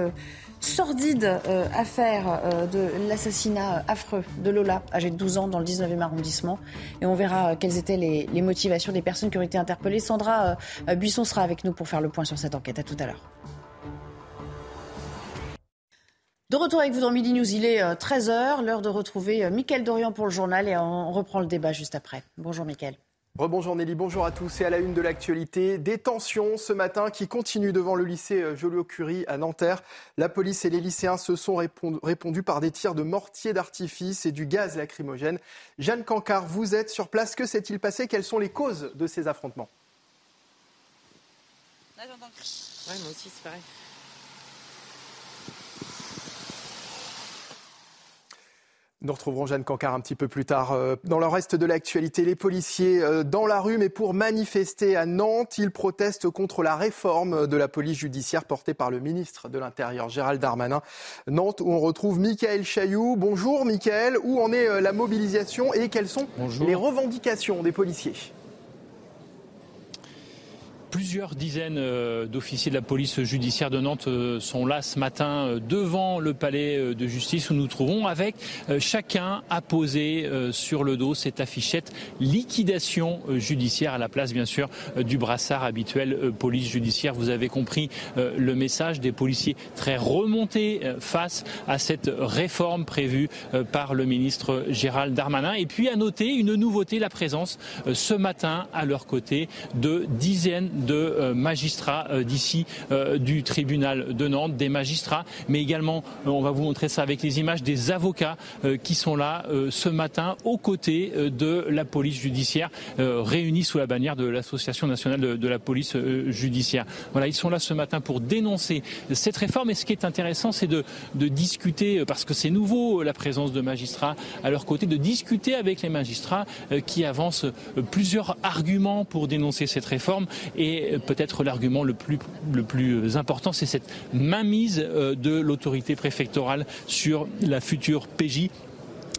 sordide affaire de l'assassinat affreux de Lola, âgée de 12 ans, dans le 19e arrondissement. Et on verra quelles étaient les, les motivations des personnes qui ont été interpellées. Sandra Buisson sera avec nous pour faire le point sur cette enquête. À tout à l'heure. De retour avec vous dans Midi News, il est 13h, euh, l'heure de retrouver euh, Mickaël Dorian pour le journal et on reprend le débat juste après. Bonjour Mickaël. Rebonjour Nelly, bonjour à tous. Et à la une de l'actualité, des tensions ce matin qui continuent devant le lycée euh, Joliot-Curie à Nanterre. La police et les lycéens se sont répondus par des tirs de mortier d'artifice et du gaz lacrymogène. Jeanne Cancard, vous êtes sur place. Que s'est-il passé? Quelles sont les causes de ces affrontements? Là, j'entends. Ouais, moi aussi, c'est pareil. Nous retrouverons Jeanne Cancard un petit peu plus tard. Euh, dans le reste de l'actualité, les policiers euh, dans la rue, mais pour manifester à Nantes, ils protestent contre la réforme de la police judiciaire portée par le ministre de l'Intérieur, Gérald Darmanin. Nantes, où on retrouve Michael Chailloux. Bonjour Michael, où en est euh, la mobilisation et quelles sont les revendications des policiers? Plusieurs dizaines euh, d'officiers de la police judiciaire de Nantes euh, sont là ce matin euh, devant le palais de justice où nous trouvons avec chacun apposé sur le dos cette affichette liquidation judiciaire à la place bien sûr du brassard habituel police judiciaire. Vous avez compris le message des policiers très remontés face à cette réforme prévue par le ministre Gérald Darmanin. Et puis à noter une nouveauté, la présence ce matin à leur côté de dizaines de euh, magistrats euh, d'ici euh, du tribunal de Nantes, des magistrats, mais également, on va vous montrer ça avec les images, des avocats qui sont là ce matin aux côtés de la police judiciaire, réunis sous la bannière de l'Association nationale de, la police judiciaire. Voilà, ils sont là ce matin pour dénoncer cette réforme. Et ce qui est intéressant, c'est de, de discuter, parce que c'est nouveau la présence de magistrats à leur côté, de discuter avec les magistrats qui avancent plusieurs arguments pour dénoncer cette réforme. Et et peut-être l'argument le plus, plus important, c'est cette mainmise euh, de l'autorité préfectorale sur la future PJ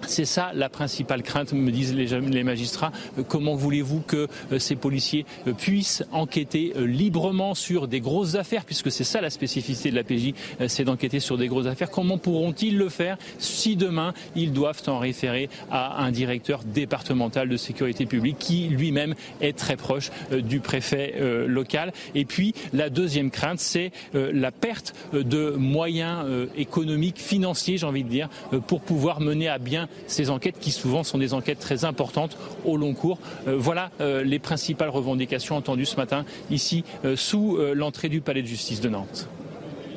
c'est ça la principale crainte, me disent les, magistrats. Euh, comment voulez-vous que euh, ces policiers euh, puissent enquêter librement sur des grosses affaires, puisque c'est ça la spécificité de la PJ, c'est d'enquêter sur des grosses affaires. Comment pourront-ils le faire si demain ils doivent en référer à un directeur départemental de sécurité publique qui lui-même est très proche du préfet local? Et puis la deuxième crainte, c'est la perte de moyens économiques, financiers, j'ai envie de dire, pour pouvoir mener à bien ces enquêtes qui souvent sont des enquêtes très importantes au long cours. Euh, voilà euh, les principales revendications entendues ce matin ici euh, sous l'entrée du palais de justice de Nantes.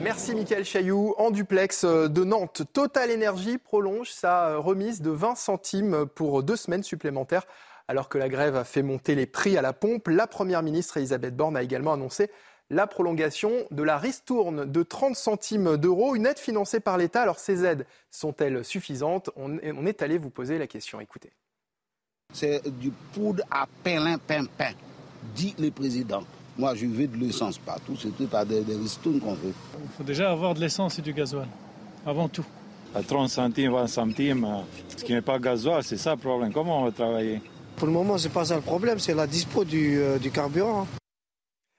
Merci Michael Chailloux. En duplex de Nantes, Total Energy prolonge sa remise de 20 centimes pour deux semaines supplémentaires. Alors que la grève a fait monter les prix à la pompe, la Première ministre Elisabeth Borne a également annoncé la prolongation de la ristourne de 30 centimes d'euros, une aide financée par l'État. Alors ces aides sont-elles suffisantes? On, est allé vous poser la question. Écoutez. C'est du poudre à pain, pain, pain, dit le président. Moi, je veux de l'essence partout, c'est pas des, des ristournes qu'on veut. Il faut déjà avoir de l'essence et du gasoil, avant tout. À 30 centimes, 20 centimes, ce qui n'est pas gasoil, c'est ça le problème. Comment on va travailler? Pour le moment, c'est pas ça le problème, c'est la dispo du, euh, du carburant.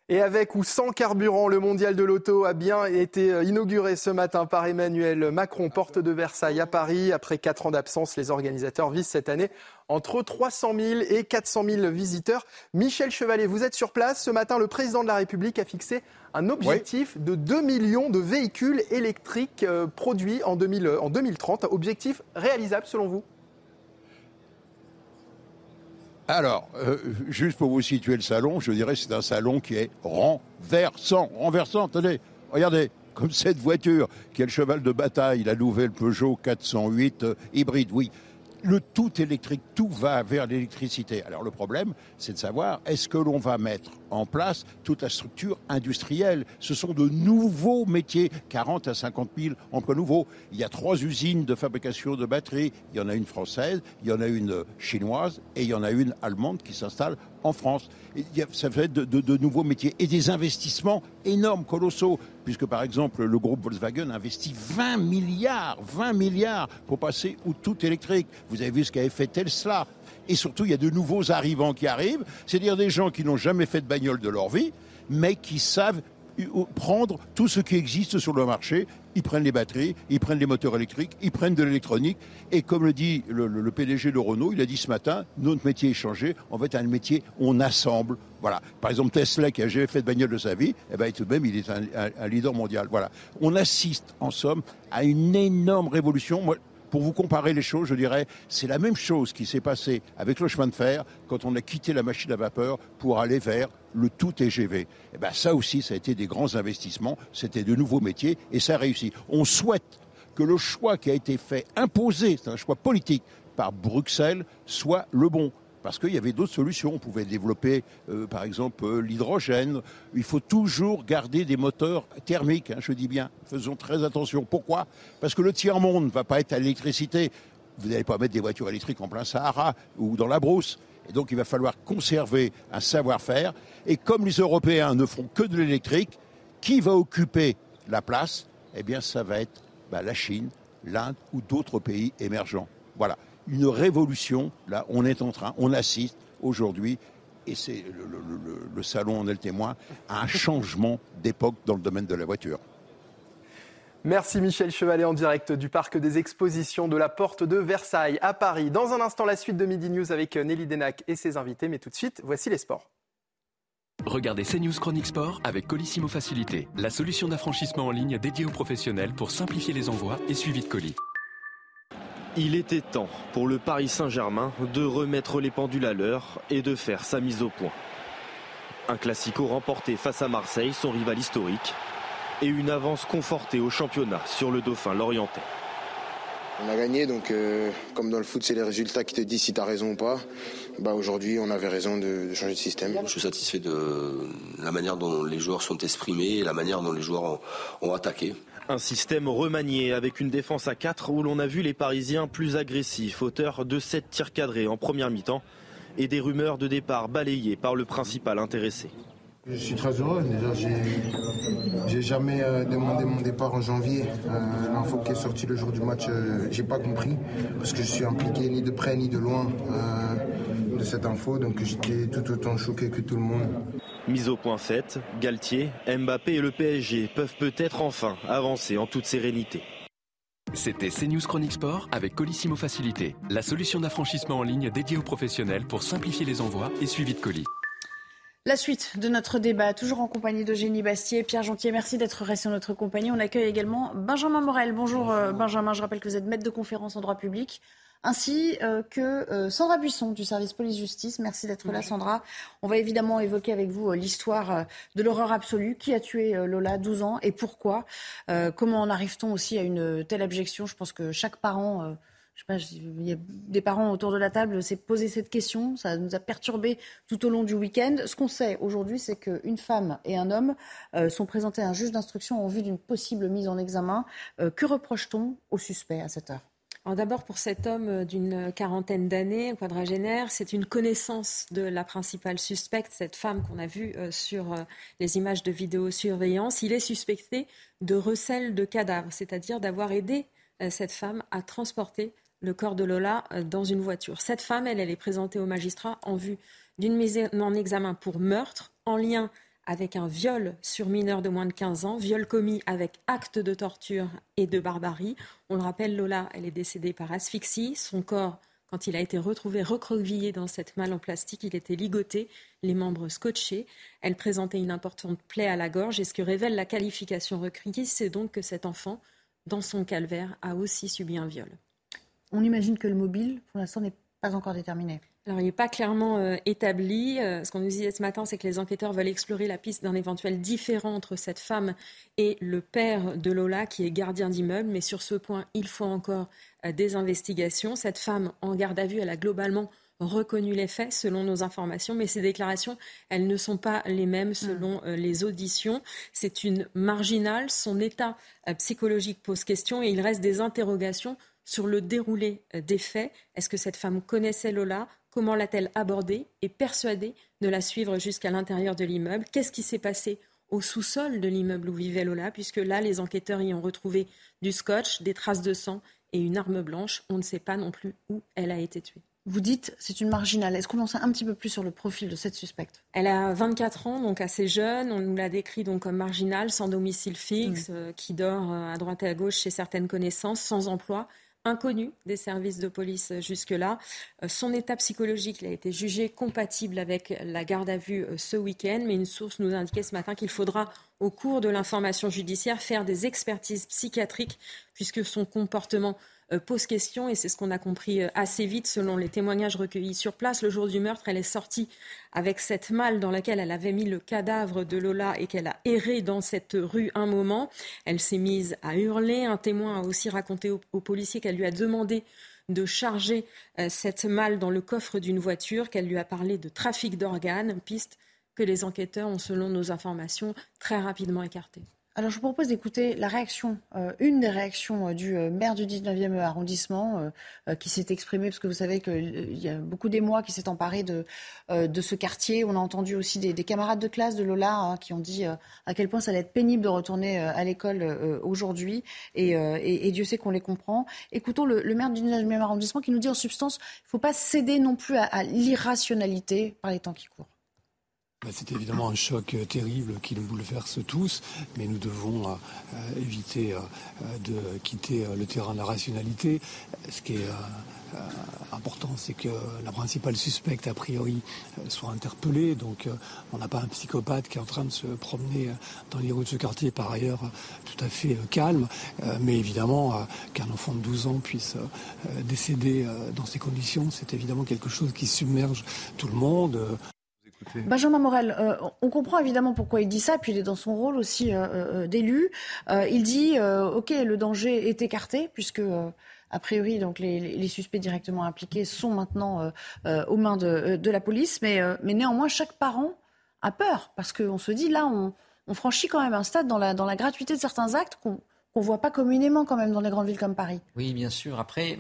Et avec ou sans carburant, le mondial de l'auto a bien été euh, inauguré ce matin par Emmanuel Macron, porte de Versailles à Paris. Après quatre ans d'absence, les organisateurs visent cette année entre 300 000 et 400 000 visiteurs. Michel Chevalier, vous êtes sur place. Ce matin, le président de la République a fixé un objectif de 2 millions de véhicules électriques euh, produits en, 2000, en 2030. Objectif réalisable selon vous? Alors, euh, juste pour vous situer le salon, je dirais c'est un salon qui est renversant. Renversant, attendez, regardez, comme cette voiture qui est le cheval de bataille, la nouvelle Peugeot 408 euh, hybride, oui le tout électrique, tout va vers l'électricité. Alors le problème, c'est de savoir, est-ce que l'on va mettre en place toute la structure industrielle Ce sont de nouveaux métiers, 40 à 50 000 emplois nouveaux. Il y a trois usines de fabrication de batteries. Il y en a une française, il y en a une chinoise et il y en a une allemande qui s'installe en France. ça fait de, nouveaux métiers et des investissements énormes, colossaux, puisque par exemple le groupe Volkswagen investit 20 milliards, 20 milliards pour passer au tout électrique. Vous avez vu ce qu'avait fait Tesla. Et surtout, il y a de nouveaux arrivants qui arrivent, c'est-à-dire des gens qui n'ont jamais fait de bagnole de leur vie, mais qui savent prendre tout ce qui existe sur le marché. Ils prennent les batteries, ils prennent les moteurs électriques, ils prennent de l'électronique. Et comme le dit le, PDG de Renault, il a dit ce matin, notre métier est changé. En fait, un métier, on assemble. Voilà. Par exemple, Tesla, qui a jamais fait de bagnole de sa vie, eh ben, tout de même, il est un, leader mondial. Voilà. On assiste, en somme, à une énorme révolution. Pour vous comparer les choses, je dirais, c'est la même chose qui s'est passé avec le chemin de fer quand on a quitté la machine à vapeur pour aller vers le tout TGV. Et eh ben ça aussi, ça a été des grands investissements, c'était de nouveaux métiers et ça a réussi. On souhaite que le choix qui a été fait, imposé, c'est un choix politique par Bruxelles, soit le bon parce qu'il y avait d'autres solutions. On pouvait développer, euh, par exemple, euh, l'hydrogène. Il faut toujours garder des moteurs thermiques, hein, je dis bien. Faisons très attention. Pourquoi? Parce que le tiers-monde ne va pas être à l'électricité. Vous n'allez pas mettre des voitures électriques en plein Sahara ou dans la brousse. Et donc, il va falloir conserver un savoir-faire. Et comme les Européens ne font que de l'électrique, qui va occuper la place? Eh bien, ça va être bah, la Chine, l'Inde ou d'autres pays émergents. Voilà une révolution. Là, on est en train, on assiste aujourd'hui, et c'est le, salon en est le témoin, à un changement d'époque dans le domaine de la voiture. Merci Michel Chevalet en direct du parc des expositions de la Porte de Versailles à Paris. Dans un instant, la suite de Midi News avec Nelly Denac et ses invités. Mais tout de suite, voici les sports. Regardez CNews Chronique Sport avec Colissimo Facilité, la solution d'affranchissement en ligne dédiée aux professionnels pour simplifier les envois et suivi de colis. Il était temps pour le Paris Saint-Germain de remettre les pendules à l'heure et de faire sa mise au point. Un classico remporté face à Marseille, son rival historique, et une avance confortée au championnat sur le Dauphin lorientais. On a gagné, donc euh, comme dans le foot, c'est les résultats qui te disent si tu as raison ou pas. Bah, Aujourd'hui, on avait raison de, changer de système. Je suis satisfait de la manière dont les joueurs sont exprimés et la manière dont les joueurs ont attaqué. Un système remanié avec une défense à 4 où l'on a vu les Parisiens plus agressifs, auteurs de 7 tirs cadrés en première mi-temps et des rumeurs de départ balayées par le principal intéressé. Je suis très heureux. Déjà, j'ai jamais euh, demandé mon départ en janvier. Euh, l'info qui est sortie le jour du match, euh, j'ai pas compris parce que je suis impliqué ni de près ni de loin de cette info. Donc j'étais tout autant choqué que tout le monde. Mise au point faite, Galtier, Mbappé et le PSG peuvent peut-être enfin avancer en toute sérénité. C'était CNews Chronique Sport avec Colissimo Facilité, la solution d'affranchissement en ligne dédiée aux professionnels pour simplifier les envois et suivi de colis. La suite de notre débat, toujours en compagnie d'Eugénie Bastier. Pierre Gentier, merci d'être resté en notre compagnie. On accueille également Benjamin Morel. Bonjour euh, Benjamin, je rappelle que vous êtes maître de conférence en droit public ainsi euh, que euh, Sandra Buisson du service police-justice. Merci d'être là, Sandra. On va évidemment évoquer avec vous l'histoire de l'horreur absolue. Qui a tué Lola, 12 ans, et pourquoi Comment en arrive-t-on aussi à une telle abjection? Je pense que chaque parent... je sais pas, il y a des parents autour de la table s'est posé cette question. Ça nous a perturbé tout au long du week-end. Ce qu'on sait aujourd'hui, c'est qu'une femme et un homme sont présentés à un juge d'instruction en vue d'une possible mise en examen. que reproche-t-on au suspect à cette heure? D'abord, pour cet homme d'une quarantaine d'années, quadragénaire, c'est une connaissance de la principale suspecte, cette femme qu'on a vue euh, sur euh, les images de vidéosurveillance. Il est suspecté de recel de cadavres, c'est-à-dire d'avoir aidé euh, cette femme à transporter le corps de Lola dans une voiture. Cette femme, elle, elle est présentée au magistrat en vue d'une mise en examen pour meurtre en lien avec un viol sur mineur de moins de 15 ans, viol commis avec acte de torture et de barbarie. On le rappelle, Lola, elle est décédée par asphyxie. Son corps, quand il a été retrouvé recroquevillé dans cette malle en plastique, il était ligoté, les membres scotchés. Elle présentait une importante plaie à la gorge et ce que révèle la qualification requise, c'est donc que cet enfant, dans son calvaire, a aussi subi un viol. On imagine que le mobile, pour l'instant, n'est pas encore déterminé. Alors, il n'est pas clairement euh, établi. Euh, ce qu'on nous disait ce matin, c'est que les enquêteurs veulent explorer la piste d'un éventuel différent entre cette femme et le père de Lola, qui est gardien d'immeuble. Mais sur ce point, il faut encore euh, des investigations. Cette femme, en garde à vue, elle a globalement reconnu les faits selon nos informations, mais ces déclarations, elles ne sont pas les mêmes selon mm. les auditions. C'est une marginale. Son état psychologique pose question et il reste des interrogations sur le déroulé des faits. Est-ce que cette femme connaissait Lola? Comment l'a-t-elle abordée et persuadée de la suivre jusqu'à l'intérieur de l'immeuble? Qu'est-ce qui s'est passé au sous-sol de l'immeuble où vivait Lola, puisque là, les enquêteurs y ont retrouvé du scotch, des traces de sang et une arme blanche. On ne sait pas non plus où elle a été tuée. Vous dites c'est une marginale. Est-ce qu'on en sait un petit peu plus sur le profil de cette suspecte? Elle a 24 ans, donc assez jeune. On nous l'a décrit donc comme marginale, sans domicile fixe, mmh. euh, qui dort euh, à droite et à gauche chez certaines connaissances, sans emploi inconnu des services de police jusque-là. Euh, son état psychologique a été jugé compatible avec la garde à vue ce week-end, mais une source nous indiquait ce matin qu'il faudra, au cours de l'information judiciaire, faire des expertises psychiatriques puisque son comportement euh, pose question et c'est ce qu'on a compris euh, assez vite selon les témoignages recueillis sur place. Le jour du meurtre, elle est sortie avec cette malle dans laquelle elle avait mis le cadavre de Lola et qu'elle a erré dans cette rue un moment. Elle s'est mise à hurler. Un témoin a aussi raconté aux, policiers qu'elle lui a demandé de charger euh, cette malle dans le coffre d'une voiture, qu'elle lui a parlé de trafic d'organes, piste que les enquêteurs ont, selon nos informations, très rapidement écartée. Alors, je vous propose d'écouter la réaction, euh, une des réactions euh, du euh, maire du 19e arrondissement qui s'est exprimé, parce que vous savez qu'il y a beaucoup d'émois qui s'est emparé de, de ce quartier. On a entendu aussi des, camarades de classe de Lola hein, qui ont dit à quel point ça allait être pénible de retourner à l'école aujourd'hui. Et, Dieu sait qu'on les comprend. Écoutons le, maire du 19e arrondissement qui nous dit en substance il ne faut pas céder non plus à l'irrationalité par les temps qui courent. Bah, c'est évidemment un choc euh, terrible qui nous bouleverse tous, mais nous devons euh, euh, éviter de quitter le terrain de la rationalité. Ce qui est important, c'est que la principale suspecte, a priori, soit interpellée. Donc on n'a pas un psychopathe qui est en train de se promener dans les rues de ce quartier, par ailleurs tout à fait calme. Mais évidemment, qu'un enfant de 12 ans puisse décéder dans ces conditions, c'est évidemment quelque chose qui submerge tout le monde. Benjamin Morel, euh, on comprend évidemment pourquoi il dit ça, puis il est dans son rôle aussi euh, euh, d'élu. il dit, ok, le danger est écarté, puisque a priori, donc les, suspects directement impliqués sont maintenant aux mains de, la police, mais, mais, néanmoins, chaque parent a peur, parce qu'on se dit, là, on, franchit quand même un stade dans la, dans la gratuité de certains actes qu'on ne voit pas communément quand même dans les grandes villes comme Paris. Oui, bien sûr. Après,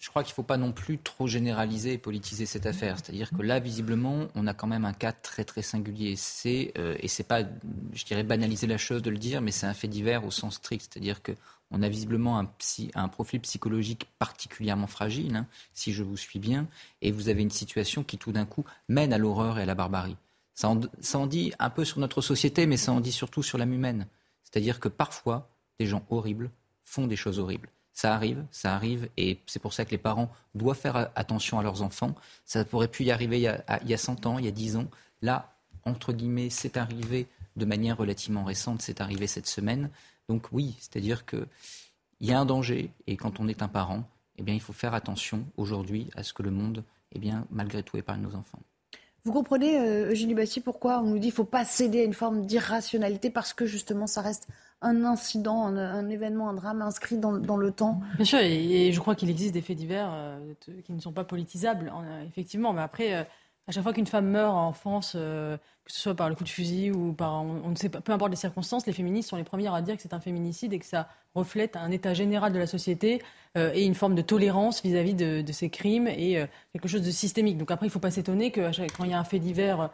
je crois qu'il ne faut pas non plus trop généraliser et politiser cette affaire. C'est-à-dire que là, visiblement, on a quand même un cas très très singulier. C'est euh, et c'est pas, je dirais, banaliser la chose de le dire, mais c'est un fait divers au sens strict. C'est-à-dire que on a visiblement un, profil psychologique particulièrement fragile, hein, si je vous suis bien, et vous avez une situation qui tout d'un coup mène à l'horreur et à la barbarie. Ça ça en dit un peu sur notre société, mais ça en dit surtout sur l'âme humaine. C'est-à-dire que parfois, des gens horribles font des choses horribles. Ça arrive, ça arrive, et c'est pour ça que les parents doivent faire attention à leurs enfants. Ça pourrait pu y arriver il y a, il y a 100 ans, il y a 10 ans. Là, entre guillemets, c'est arrivé de manière relativement récente, c'est arrivé cette semaine. Donc oui, c'est-à-dire qu'il y a un danger, et quand on est un parent, eh bien, il faut faire attention aujourd'hui à ce que le monde, eh bien, malgré tout, épargne nos enfants. Vous comprenez, euh, Eugénie Bassi, pourquoi on nous dit qu'il ne faut pas céder à une forme d'irrationalité parce que justement ça reste un incident, un, événement, un drame inscrit dans, le temps? Bien sûr, et, je crois qu'il existe des faits divers euh, qui ne sont pas politisables, effectivement. Mais après, euh, à chaque fois qu'une femme meurt en France, euh, que ce soit par le coup de fusil ou par, on, ne sait pas, peu importe les circonstances, les féministes sont les premières à dire que c'est un féminicide et que ça reflète un état général de la société et une forme de tolérance vis-à-vis de, ces crimes et quelque chose de systémique. Donc après, il ne faut pas s'étonner que quand il y a un fait divers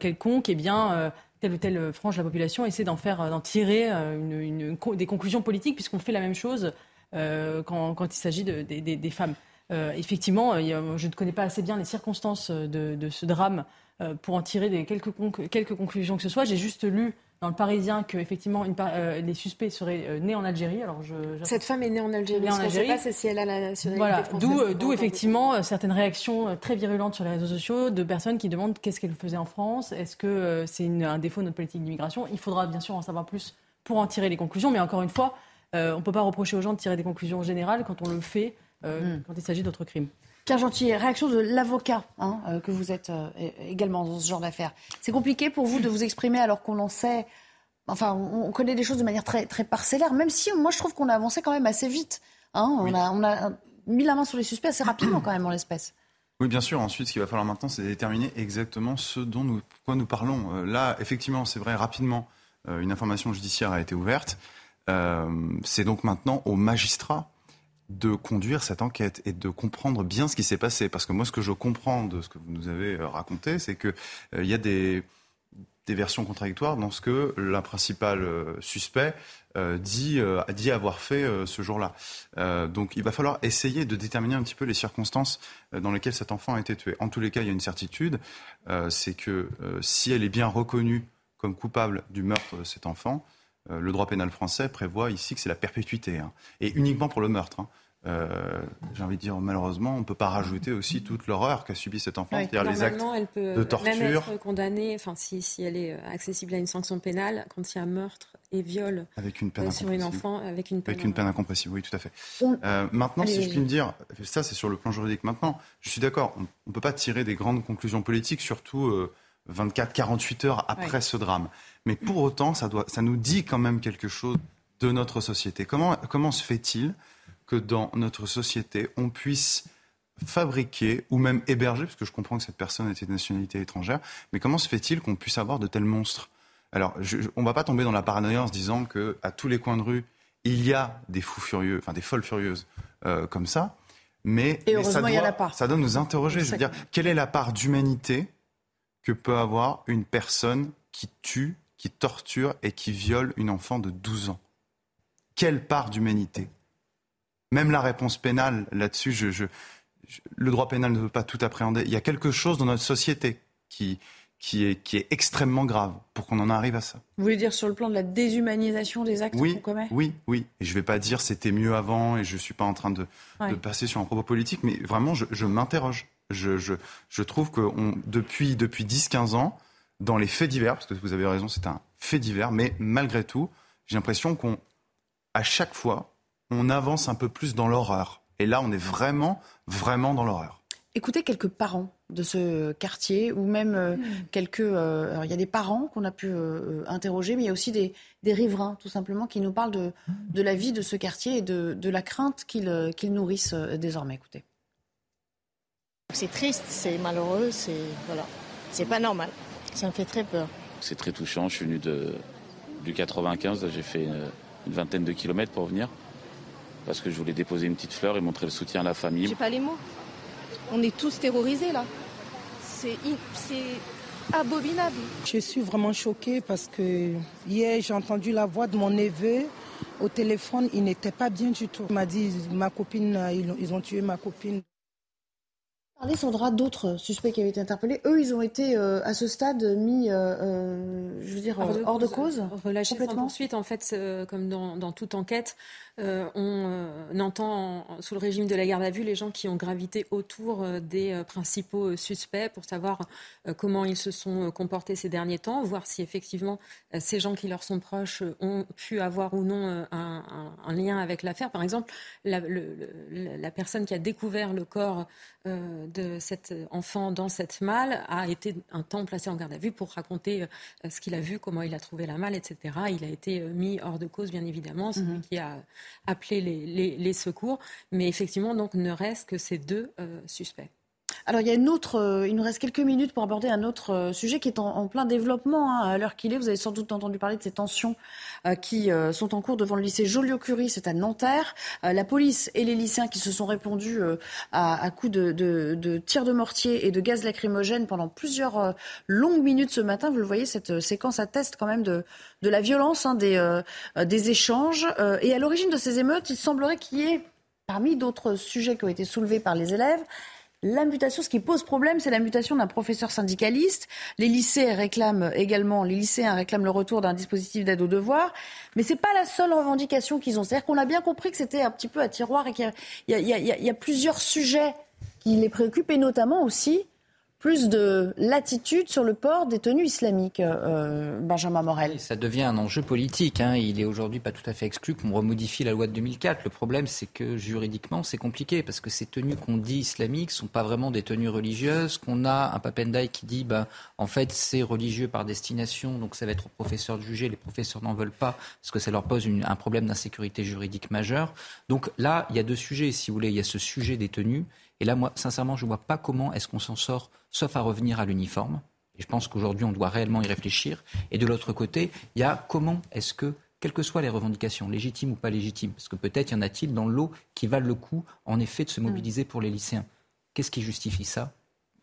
quelconque, eh bien, telle ou telle frange de la population essaie d'en faire, d'en tirer euh, des conclusions politiques, puisqu'on fait la même chose euh, quand, il s'agit de, des femmes. Euh, effectivement, je ne connais pas assez bien les circonstances de, ce drame pour en tirer des quelques, quelques conclusions que ce soit. J'ai juste lu dans le Parisien que effectivement une, euh, les suspects seraient euh, nés en Algérie. Alors je, Cette femme est née en Algérie. Née en Algérie. Pas si elle a la nationalité voilà. D'où, d'où effectivement certaines réactions très virulentes sur les réseaux sociaux de personnes qui demandent qu'est-ce qu'elle faisait en France. Est-ce que euh, c'est un défaut de notre politique d'immigration? Il faudra bien sûr en savoir plus pour en tirer les conclusions. Mais encore une fois, on ne peut pas reprocher aux gens de tirer des conclusions générales quand on le fait hmm. quand il s'agit d'autres crimes. Pierre Gentil, réaction de l'avocat hein, euh, que vous êtes euh, également dans ce genre d'affaires. C'est compliqué pour vous de vous exprimer alors qu'on en sait, enfin, on, connaît des choses de manière très, très parcellaire, même si moi je trouve qu'on a avancé quand même assez vite. Hein. on, a, on a mis la main sur les suspects assez rapidement quand même en l'espèce. Oui, bien sûr. Ensuite, ce qu'il va falloir maintenant, c'est déterminer exactement ce dont nous, quoi nous parlons. Euh, là, effectivement, c'est vrai, rapidement, une information judiciaire a été ouverte. c'est donc maintenant aux magistrats de conduire cette enquête et de comprendre bien ce qui s'est passé. Parce que moi, ce que je comprends de ce que vous nous avez euh, raconté, c'est qu'il euh, y a des versions contradictoires dans ce que la principale euh, suspect euh, dit, dit avoir fait ce jour-là. donc il va falloir essayer de déterminer un petit peu les circonstances dans lesquelles cet enfant a été tué. En tous les cas, il y a une certitude, c'est que si elle est bien reconnue comme coupable du meurtre de cet enfant, le droit pénal français prévoit ici que c'est la perpétuité, hein, et uniquement pour le meurtre. Hein. Euh, j'ai envie de dire, malheureusement, on ne peut pas rajouter aussi toute l'horreur qu'a subi cet enfant, c'est-à-dire les actes elle peut de torture. Même être condamnée, enfin, si, si, elle est accessible à une sanction pénale, quand il y a meurtre et viol avec une peine sur une enfant, avec une peine, avec une peine incompressible, oui, tout à fait. Euh, maintenant, si je puis me dire, ça c'est sur le plan juridique. Maintenant, je suis d'accord, on ne peut pas tirer des grandes conclusions politiques, surtout 24, euh, 48 heures après ce drame. Mais pour autant, ça, doit, ça nous dit quand même quelque chose de notre société. Comment, comment se fait-il que dans notre société, on puisse fabriquer ou même héberger, parce que je comprends que cette personne était de nationalité étrangère, mais comment se fait-il qu'on puisse avoir de tels monstres? Alors, on ne va pas tomber dans la paranoïa en se disant qu'à tous les coins de rue, il y a des fous furieux, enfin des folles furieuses euh, comme ça, mais, ça, doit, ça doit nous interroger. Je veux dire, quelle est la part d'humanité que peut avoir une personne qui tue, qui torture et qui viole une enfant de 12 ans Quelle part d'humanité? Même la réponse pénale, là-dessus, je, le droit pénal ne veut pas tout appréhender. Il y a quelque chose dans notre société qui, qui, est, qui est extrêmement grave pour qu'on en arrive à ça. Vous voulez dire sur le plan de la déshumanisation des actes oui, qu'on commet? Oui, oui. Et je ne vais pas dire c'était mieux avant et je ne suis pas en train de, de, passer sur un propos politique, mais vraiment, je, m'interroge. Je, je, je, trouve que depuis, depuis 10-15 ans, dans les faits divers, parce que vous avez raison, c'est un fait divers, mais malgré tout, j'ai l'impression qu'on, à chaque fois, on avance un peu plus dans l'horreur. Et là, on est vraiment, vraiment dans l'horreur. Écoutez quelques parents de ce quartier, ou même euh, quelques... Euh, il y a des parents qu'on a pu euh, interroger, mais il y a aussi des, riverains, tout simplement, qui nous parlent de, de, la vie de ce quartier et de, de la crainte qu'ils nourrissent désormais. Écoutez. C'est triste, c'est malheureux, c'est voilà, c'est pas normal. Ça me fait très peur. C'est très touchant. Je suis venu de, du 95, j'ai fait une, une vingtaine de kilomètres pour venir parce que je voulais déposer une petite fleur et montrer le soutien à la famille. J'ai pas les mots. On est tous terrorisés là. C'est abominable. Je suis vraiment choquée parce que hier j'ai entendu la voix de mon neveu au téléphone. Il n'était pas bien du tout. Il m'a dit ma copine, ils ont tué ma copine. Parler, Sandra, d'autres suspects qui avaient été interpellés, eux, ils ont été euh, à ce stade mis, euh, euh, je veux dire, hors de, cause, relâchés sans poursuite. En fait, comme dans, dans, toute enquête, euh, on, euh, entend sous le régime de la garde à vue les gens qui ont gravité autour euh, des principaux suspects pour savoir comment ils se sont comportés ces derniers temps, voir si effectivement ces gens qui leur sont proches ont pu avoir ou non un, lien avec l'affaire. Par exemple, la, la, personne qui a découvert le corps de cet enfant dans cette malle a été un temps placé en garde à vue pour raconter ce qu'il a vu, comment il a trouvé la malle, etc. Il a été mis hors de cause, bien évidemment, celui mhm. qui a appeler les, secours. Mais effectivement, donc, ne reste que ces deux euh, suspects. Alors il a une autre, euh, il nous reste quelques minutes pour aborder un autre euh, sujet qui est en, plein développement hein, à l'heure qu'il est. Vous avez sans doute entendu parler de ces tensions qui sont en cours devant le lycée Joliot-Curie, c'est à Nanterre. la police et les lycéens qui se sont répondus à, coups de, tirs de mortier et de gaz lacrymogène pendant plusieurs longues minutes ce matin. Vous le voyez, cette séquence atteste quand même de, la violence hein, des échanges. et à l'origine de ces émeutes, il semblerait qu'il y ait Parmi d'autres sujets qui ont été soulevés par les élèves, L'imputation, ce qui pose problème, c'est l'imputation d'un professeur syndicaliste. Les lycées réclament également, les lycéens réclament le retour d'un dispositif d'aide aux devoirs. Mais ce n'est pas la seule revendication qu'ils ont. C'est-à-dire qu'on a bien compris que c'était un petit peu à tiroir et qu'il y, y, a plusieurs sujets qui les préoccupent et notamment aussi plus de latitude sur le port des tenues islamiques, euh, Benjamin Morel. Ça devient un enjeu politique. Hein. Il est aujourd'hui pas tout à fait exclu qu'on remodifie la loi de 2004. Le problème, c'est que juridiquement, c'est compliqué parce que ces tenues qu'on dit islamiques sont pas vraiment des tenues religieuses. Qu'on a un Papendai qui dit, ben, en fait, c'est religieux par destination, donc ça va être aux professeurs de juger. Les professeurs n'en veulent pas parce que ça leur pose un problème d'insécurité juridique majeur. Donc là, il y a deux sujets, si vous voulez. Il y a ce sujet des tenues et là, moi, sincèrement, je ne vois pas comment est-ce qu'on s'en sort, sauf à revenir à l'uniforme. Et je pense qu'aujourd'hui, on doit réellement y réfléchir. Et de l'autre côté, il y a comment est-ce que, quelles que soient les revendications, légitimes ou pas légitimes, parce que peut-être y en a-t-il dans l'eau qui valent le coup, en effet, de se mobiliser pour les lycéens. Qu'est-ce qui justifie ça?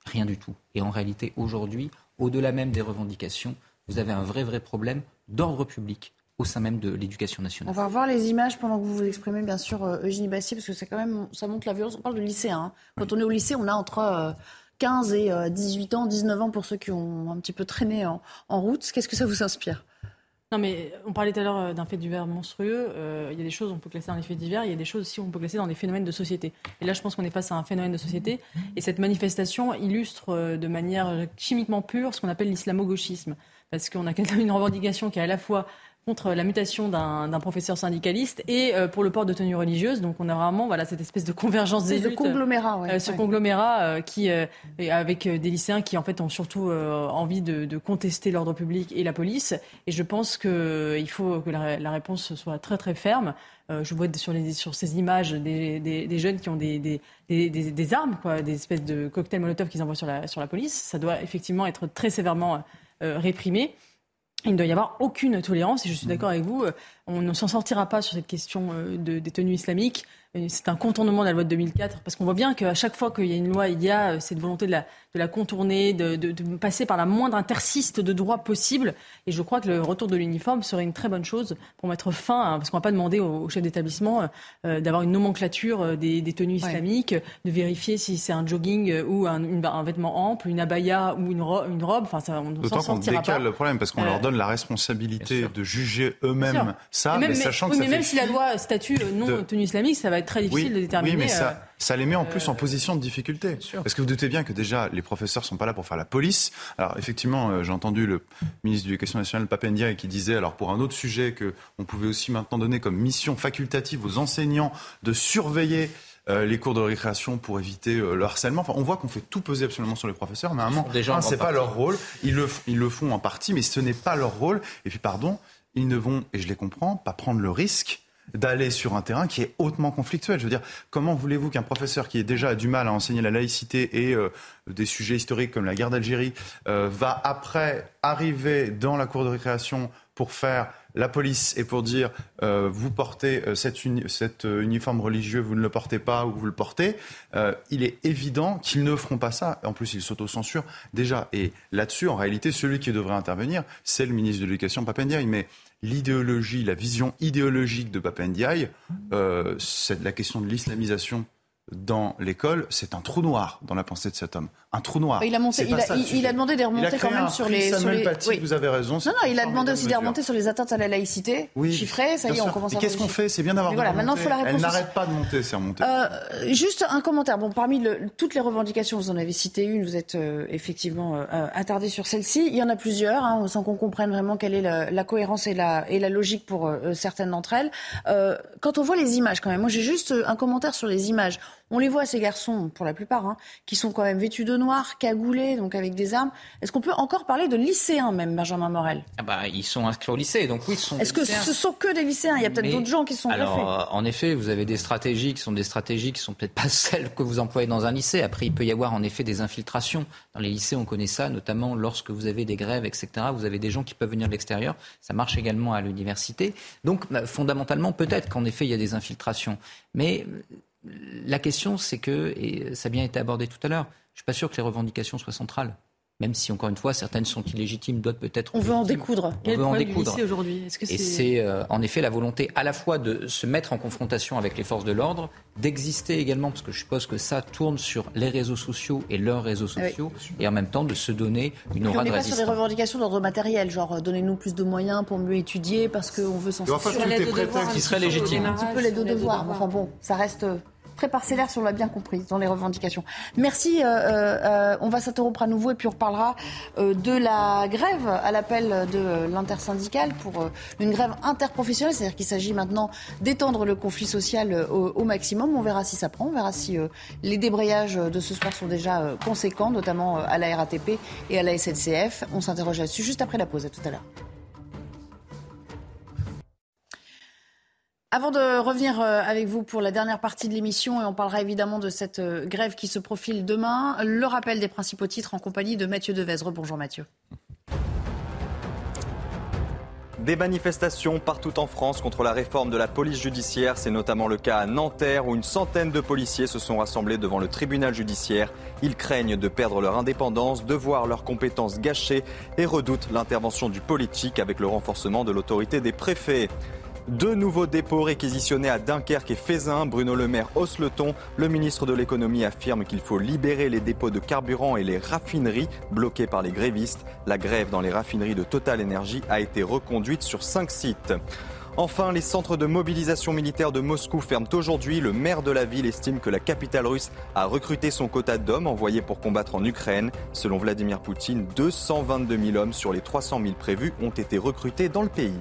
Rien du tout. Et en réalité, aujourd'hui, au-delà même des revendications, vous avez un vrai, vrai problème d'ordre public au sein même de l'éducation nationale. On va revoir les images pendant que vous vous exprimez, bien sûr, euh, Eugénie Bastier, parce que c'est quand même, ça montre la violence. On parle de lycéens. Hein. Quand on est au lycée, on a entre 15 et 18 ans, 19 ans pour ceux qui ont un petit peu traîné en, route. Qu'est-ce que ça vous inspire? Non, mais on parlait tout à l'heure euh, d'un fait divers monstrueux. Euh, il y a des choses qu'on peut classer dans les faits divers, il y a des choses aussi qu'on peut classer dans des phénomènes de société. Et là, je pense qu'on est face à un phénomène de société. Et cette manifestation illustre euh, de manière chimiquement pure ce qu'on appelle l'islamo-gauchisme. Parce qu'on a une revendication qui est à la fois contre la mutation d'un professeur syndicaliste et euh, pour le port de tenue religieuse. Donc on a vraiment voilà, cette espèce de convergence des luttes. conglomérat, ouais, euh, ce conglomérat euh, qui, avec des lycéens qui en fait ont surtout envie de, de contester l'ordre public et la police. Et je pense qu'il faut que la, la, réponse soit très très ferme. je vois sur, les, sur ces images des, des, des jeunes qui ont des, des, armes, quoi, des espèces de cocktails Molotov qu'ils envoient sur la, sur la police. Ça doit effectivement être très sévèrement réprimé. Il ne doit y avoir aucune tolérance, et je suis d'accord avec vous, euh, on ne s'en sortira pas sur cette question euh, de, des tenues islamiques. C'est un contournement de la loi de 2004, parce qu'on voit bien qu'à chaque fois qu'il y a une loi, il y a euh, cette volonté de la, de la contourner, de, de, de, passer par la moindre interciste de droit possible. Et je crois que le retour de l'uniforme serait une très bonne chose pour mettre fin, parce qu'on ne va pas demander au, chef d'établissement euh, d'avoir une nomenclature euh, des, des tenues islamiques, de vérifier si c'est un jogging ou un, un, vêtement ample, une abaya ou une, ro une robe. Enfin, ça, on D'autant qu'on décale le problème, parce qu'on leur donne la responsabilité de juger eux-mêmes ça, mais, sachant que ça mais fait même si la loi statue non tenue islamique, ça va être très difficile oui, de déterminer. Oui, mais ça, euh, ça les met en plus euh, en position de difficulté. Parce que vous doutez bien que déjà, les professeurs sont pas là pour faire la police. Alors effectivement, euh, j'ai entendu le ministre de l'Éducation nationale, Papendia, qui disait, alors pour un autre sujet, qu'on pouvait aussi maintenant donner comme mission facultative aux enseignants de surveiller euh, les cours de récréation pour éviter euh, le harcèlement. Enfin, on voit qu'on fait tout peser absolument sur les professeurs, mais à un moment, c'est pas leur rôle. Ils le, ils le font en partie, mais ce n'est pas leur rôle. Et puis, pardon, ils ne vont, et je les comprends, pas prendre le risque d'aller sur un terrain qui est hautement conflictuel. Je veux dire, comment voulez-vous qu'un professeur qui est déjà du mal à enseigner la laïcité et euh, des sujets historiques comme la guerre d'Algérie euh, va après arriver dans la cour de récréation pour faire la police et pour dire euh, vous portez euh, cet euh, uniforme religieux, vous ne le portez pas ou vous le portez, euh, il est évident qu'ils ne feront pas ça. En plus, ils s'autocensurent déjà. Et là-dessus, en réalité, celui qui devrait intervenir, c'est le ministre de l'Éducation, Papendiaï. Mais l'idéologie, la vision idéologique de Papendiaï, euh, c'est la question de l'islamisation dans l'école, c'est un trou noir dans la pensée de cet homme. Un trou noir. Il a, monté, il, a, ça, il, il a, demandé des remontées quand même sur les. Sur les... Oui. Vous avez raison. Non, non, il a demandé aussi des remontées sur les atteintes à la laïcité, oui, chiffrées. Ça y est, on commence à. Qu'est-ce qu'on fait C'est bien d'avoir. Voilà, maintenant il faut la réponse. Elle n'arrête pas de monter, ces remontées. Euh, juste un commentaire. Bon, parmi le, toutes les revendications, vous en avez cité une. Vous êtes euh, effectivement euh, attardé sur celle-ci. Il y en a plusieurs, hein, sans qu'on comprenne vraiment quelle est la, la, cohérence et la, et la logique pour euh, certaines d'entre elles. Euh, quand on voit les images, quand même, moi j'ai juste un commentaire sur les images. On les voit, ces garçons, pour la plupart, hein, qui sont quand même vêtus de noir, cagoulés, donc avec des armes. Est-ce qu'on peut encore parler de lycéens, même, Benjamin Morel? Ah bah, Ils sont inscrits au lycée, donc oui, ce sont Est-ce que ce sont que des lycéens? Il y a peut-être d'autres gens qui sont Alors, greffés. en effet, vous avez des stratégies qui sont des stratégies qui sont peut-être pas celles que vous employez dans un lycée. Après, il peut y avoir en effet des infiltrations. Dans les lycées, on connaît ça, notamment lorsque vous avez des grèves, etc. Vous avez des gens qui peuvent venir de l'extérieur. Ça marche également à l'université. Donc, bah, fondamentalement, peut-être qu'en effet, il y a des infiltrations. Mais la question, c'est que, et ça a bien été abordé tout à l'heure, je suis pas sûr que les revendications soient centrales. Même si, encore une fois, certaines sont illégitimes, d'autres peut-être. On veut en découdre. Quel On veut en découdre. aujourd'hui Est-ce que Et c'est euh, en effet la volonté à la fois de se mettre en confrontation avec les forces de l'ordre, d'exister également, parce que je suppose que ça tourne sur les réseaux sociaux et leurs réseaux Ah oui. sociaux, et en même temps de se donner une Puis on aura n'est de pas sur des résistance. revendications d'ordre matériel, genre euh, donnez-nous plus de moyens pour mieux étudier parce qu'on veut s'en Mais enfin, sortir. tout est prétexte. qui serait un petit peu au légitime. un petit peu les deux devoirs. Enfin bon, ça reste euh, très parcellaire si on l'a bien compris dans les revendications. Merci. euh, euh, on va s'interrompre à nouveau et puis on reparlera euh, de la grève à l'appel de l'intersyndicale pour euh, une grève interprofessionnelle, c'est-à-dire qu'il s'agit maintenant d'étendre le conflit social euh, au, maximum. On verra si ça prend, on verra si euh, les débrayages de ce soir sont déjà euh, conséquents, notamment euh, à la RATP et à la SNCF. On s'interroge là-dessus juste après la pause. À tout à l'heure. Avant de revenir euh, avec vous pour la dernière partie de l'émission, et on parlera évidemment de cette euh, grève qui se profile demain, le rappel des principaux titres en compagnie de Mathieu Devez. Bonjour Mathieu. Des manifestations partout en France contre la réforme de la police judiciaire. C'est notamment le cas à Nanterre où une centaine de policiers se sont rassemblés devant le tribunal judiciaire. Ils craignent de perdre leur indépendance, de voir leurs compétences gâchées et redoutent l'intervention du politique avec le renforcement de l'autorité des préfets. Deux nouveaux dépôts réquisitionnés à Dunkerque et Fézin. Bruno Le Maire hausse le. Le ministre de l'économie affirme qu'il faut libérer les dépôts de carburant et les raffineries bloquées par les grévistes. La grève dans les raffineries de Total Energy a été reconduite sur cinq sites. Enfin, les centres de mobilisation militaire de Moscou ferment aujourd'hui. Le maire de la ville estime que la capitale russe a recruté son quota d'hommes envoyés pour combattre en Ukraine. Selon Vladimir Poutine, 222 000 hommes sur les 300 000 prévus ont été recrutés dans le pays.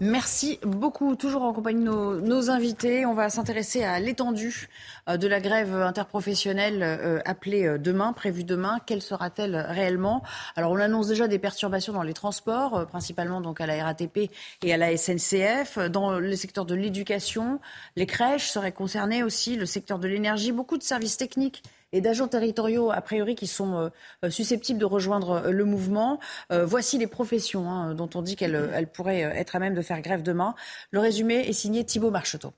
Merci beaucoup. Toujours en compagnie de nos, invités. On va s'intéresser à l'étendue euh, de la grève interprofessionnelle euh, appelée euh, demain, prévue demain. Quelle sera-t-elle réellement? Alors, on annonce déjà des perturbations dans les transports, principalement donc à la RATP et à la SNCF. Dans le secteur de l'éducation, les crèches seraient concernées aussi, le secteur de l'énergie, beaucoup de services techniques et d'agents territoriaux, a priori, qui sont euh, susceptibles de rejoindre euh, le mouvement. Euh, voici les professions hein, dont on dit qu'elles pourraient être à même de faire grève demain. Le résumé est signé Thibault Marcheteau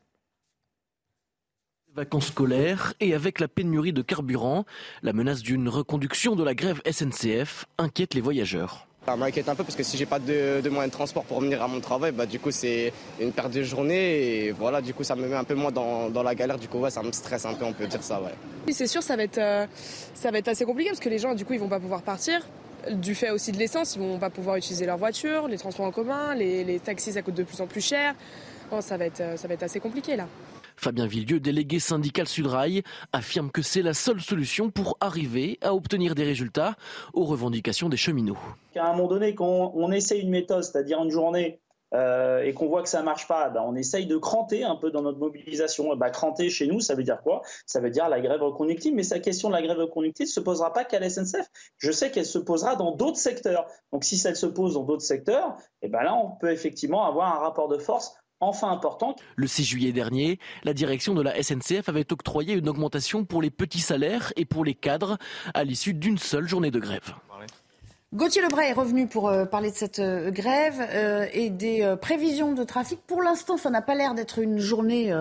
vacances scolaires et avec la pénurie de carburant, la menace d'une reconduction de la grève SNCF inquiète les voyageurs. Ça m'inquiète un peu parce que si j'ai pas de, moyens de transport pour venir à mon travail, bah, du coup c'est une perte de journée et voilà, du coup ça me met un peu moins dans, dans la galère, du coup ça me stresse un peu, on peut dire ça. Ouais. Oui, c'est sûr, ça va, être, euh, ça va être assez compliqué parce que les gens du coup ils vont pas pouvoir partir. Du fait aussi de l'essence, ils vont pas pouvoir utiliser leur voiture, les transports en commun, les, les taxis ça coûte de plus en plus cher. Bon, ça, va être, euh, ça va être assez compliqué là. Fabien Villieu, délégué syndical Sudrail, affirme que c'est la seule solution pour arriver à obtenir des résultats aux revendications des cheminots. À un moment donné, quand on essaie une méthode, c'est-à-dire une journée, euh, et qu'on voit que ça marche pas, bah, on essaye de cranter un peu dans notre mobilisation. Bah, cranter chez nous, ça veut dire quoi? Ça veut dire la grève reconductive. Mais sa question de la grève reconductive ne se posera pas qu'à la SNCF. Je sais qu'elle se posera dans d'autres secteurs. Donc si ça se pose dans d'autres secteurs, et eh ben là, on peut effectivement avoir un rapport de force enfin importante. Le 6 juillet dernier, la direction de la SNCF avait octroyé une augmentation pour les petits salaires et pour les cadres à l'issue d'une seule journée de grève. Gauthier Lebray est revenu pour euh, parler de cette euh, grève euh, et des prévisions de trafic. Pour l'instant, ça n'a pas l'air d'être une journée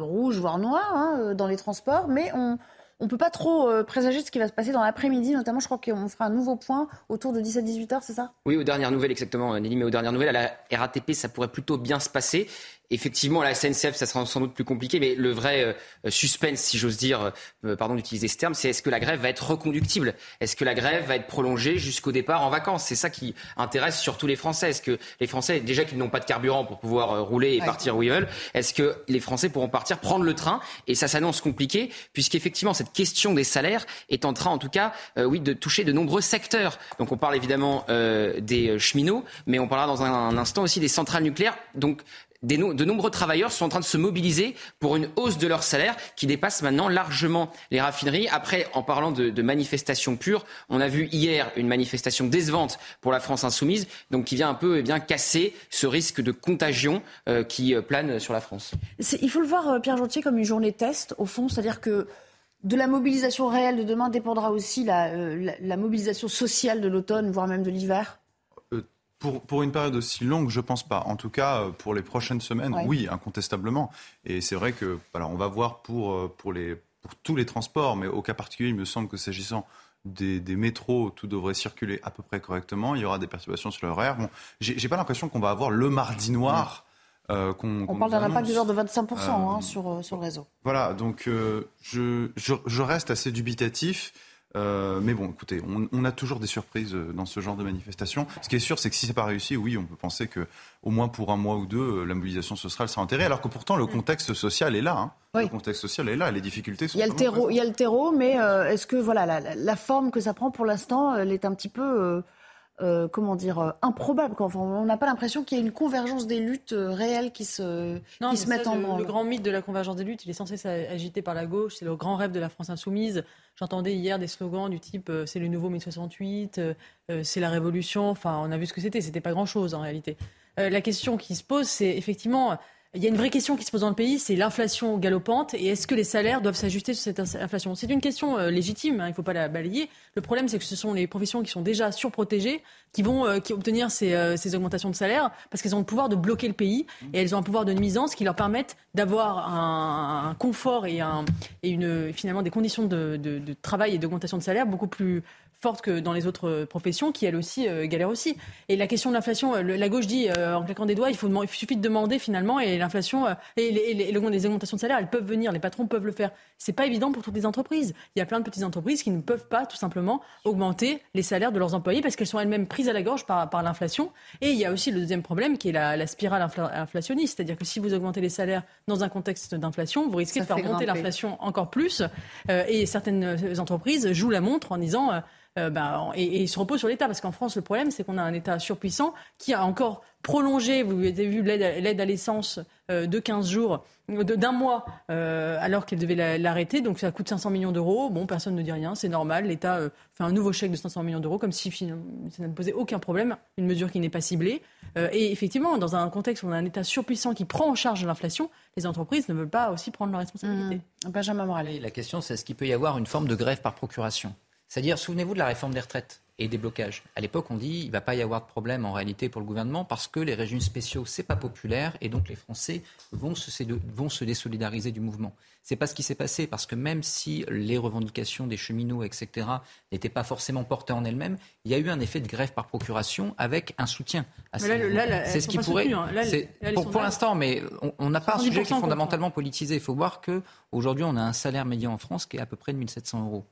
rouge, voire noire hein, dans les transports, mais on, on ne peut pas trop euh, présager ce qui va se passer dans l'après-midi, notamment je crois qu'on fera un nouveau point autour de 17-18 heures, c'est ça? Oui, aux dernières nouvelles, exactement, Nelly, mais aux dernières nouvelles, à la RATP, ça pourrait plutôt bien se passer. Effectivement, à la SNCF, ça sera sans doute plus compliqué, mais le vrai euh, suspense, si j'ose dire, euh, pardon d'utiliser ce terme, c'est est-ce que la grève va être reconductible? Est-ce que la grève va être prolongée jusqu'au départ en vacances? C'est ça qui intéresse surtout les Français. Est-ce que les Français, déjà qu'ils n'ont pas de carburant pour pouvoir rouler et partir où ils veulent, est-ce que les Français pourront partir, prendre le train? Et ça s'annonce compliqué, puisqu'effectivement, cette question des salaires est en train, en tout cas, oui, de toucher de nombreux secteurs. Donc on parle évidemment des cheminots, mais on parlera dans un, un instant aussi des centrales nucléaires. Donc de nombreux travailleurs sont en train de se mobiliser pour une hausse de leur salaire qui dépasse maintenant largement les raffineries. Après, en parlant de, manifestations pures, on a vu hier une manifestation décevante pour la France insoumise, donc qui vient un peu eh bien casser ce risque de contagion euh, qui euh, plane sur la France. Il faut le voir, euh, Pierre Jontier, comme une journée test, au fond, c'est-à-dire que de la mobilisation réelle de demain dépendra aussi la mobilisation sociale de l'automne, voire même de l'hiver pour, une période aussi longue, je pense pas. En tout cas, euh, pour les prochaines semaines, oui, incontestablement. Et c'est vrai que, voilà, on va voir pour, euh, pour, les, pour tous les transports, mais au cas particulier, il me semble que s'agissant des, métros, tout devrait circuler à peu près correctement. Il y aura des perturbations sur l'horaire. Bon, j'ai pas l'impression qu'on va avoir le mardi noir. Euh, on parle d'un impact de l'ordre de 25% hein, sur, sur le réseau. Voilà, donc je, je, je, reste assez dubitatif. Euh, mais bon, écoutez, on, a toujours des surprises euh, dans ce genre de manifestation. Ce qui est sûr, c'est que si c'est pas réussi, oui, on peut penser que au moins pour un mois ou deux, euh, la mobilisation sociale sera enterrée, alors que pourtant le contexte social est là. Hein. Le contexte social est là, les difficultés sont. Il y a le terreau, il y a le terreau, mais est-ce que voilà la, forme que ça prend pour l'instant, elle est un petit peu euh, comment dire, euh, improbable. on n'a pas l'impression qu'il y ait une convergence des luttes euh, réelles qui se, qui se mettent en branle. Le grand mythe de la convergence des luttes, il est censé s'agiter par la gauche. C'est le grand rêve de la France insoumise. J'entendais hier des slogans du type c'est le nouveau 1068, c'est la révolution. Enfin, on a vu ce que c'était. C'était pas grand-chose en réalité. la question qui se pose, c'est effectivement il y a une vraie question qui se pose dans le pays, c'est l'inflation galopante et est-ce que les salaires doivent s'ajuster sur cette inflation? C'est une question euh, légitime, hein, il ne faut pas la balayer. Le problème, c'est que ce sont les professions qui sont déjà surprotégées qui vont euh, obtenir ces, euh, ces, augmentations de salaire parce qu'elles ont le pouvoir de bloquer le pays et elles ont un pouvoir de nuisance qui leur permettent d'avoir un, confort et, un, et une, finalement des conditions de, travail et d'augmentation de salaire beaucoup plus forte que dans les autres professions qui, elles aussi, euh, galèrent aussi. Et la question de l'inflation, euh, la gauche dit euh, en claquant des doigts, il, faut, il suffit de demander finalement et l'inflation et les, les, augmentations de salaire, elles peuvent venir, les patrons peuvent le faire. C'est pas évident pour toutes les entreprises. Il y a plein de petites entreprises qui ne peuvent pas tout simplement augmenter les salaires de leurs employés parce qu'elles sont elles-mêmes prises à la gorge par, par l'inflation. Et il y a aussi le deuxième problème qui est la, la spirale inflationniste, c'est-à-dire que si vous augmentez les salaires dans un contexte d'inflation, vous risquez de faire monter l'inflation encore plus. et certaines entreprises jouent la montre en disant euh, bah, et, et, se repose sur l'État. Parce qu'en France, le problème, c'est qu'on a un État surpuissant qui a encore prolongé, vous avez vu l'aide à l'essence euh, de 15 jours, d'un mois, euh, alors qu'elle devait l'arrêter. Donc ça coûte 500 millions d'euros. Bon, personne ne dit rien, c'est normal. L'État fait un nouveau chèque de 500 millions d'euros, comme si ça ne posait aucun problème, une mesure qui n'est pas ciblée. et effectivement, dans un contexte où on a un État surpuissant qui prend en charge l'inflation, les entreprises ne veulent pas aussi prendre leurs responsabilités. Mmh. Benjamin Morales. La question, c'est est-ce qu'il peut y avoir une forme de grève par procuration? C'est-à-dire, souvenez-vous de la réforme des retraites et des blocages. À l'époque, on dit il ne va pas y avoir de problème en réalité pour le gouvernement parce que les régimes spéciaux, c'est pas populaire et donc les Français vont se, vont se désolidariser du mouvement. C'est pas ce qui s'est passé parce que même si les revendications des cheminots, etc., n'étaient pas forcément portées en elles-mêmes, il y a eu un effet de grève par procuration avec un soutien. C'est ce qui pourrait. Hein. pour, l'instant, mais on n'a pas un sujet qui est fondamentalement politisé. Il faut voir que aujourd'hui, on a un salaire médian en France qui est à peu près de 1700 euros.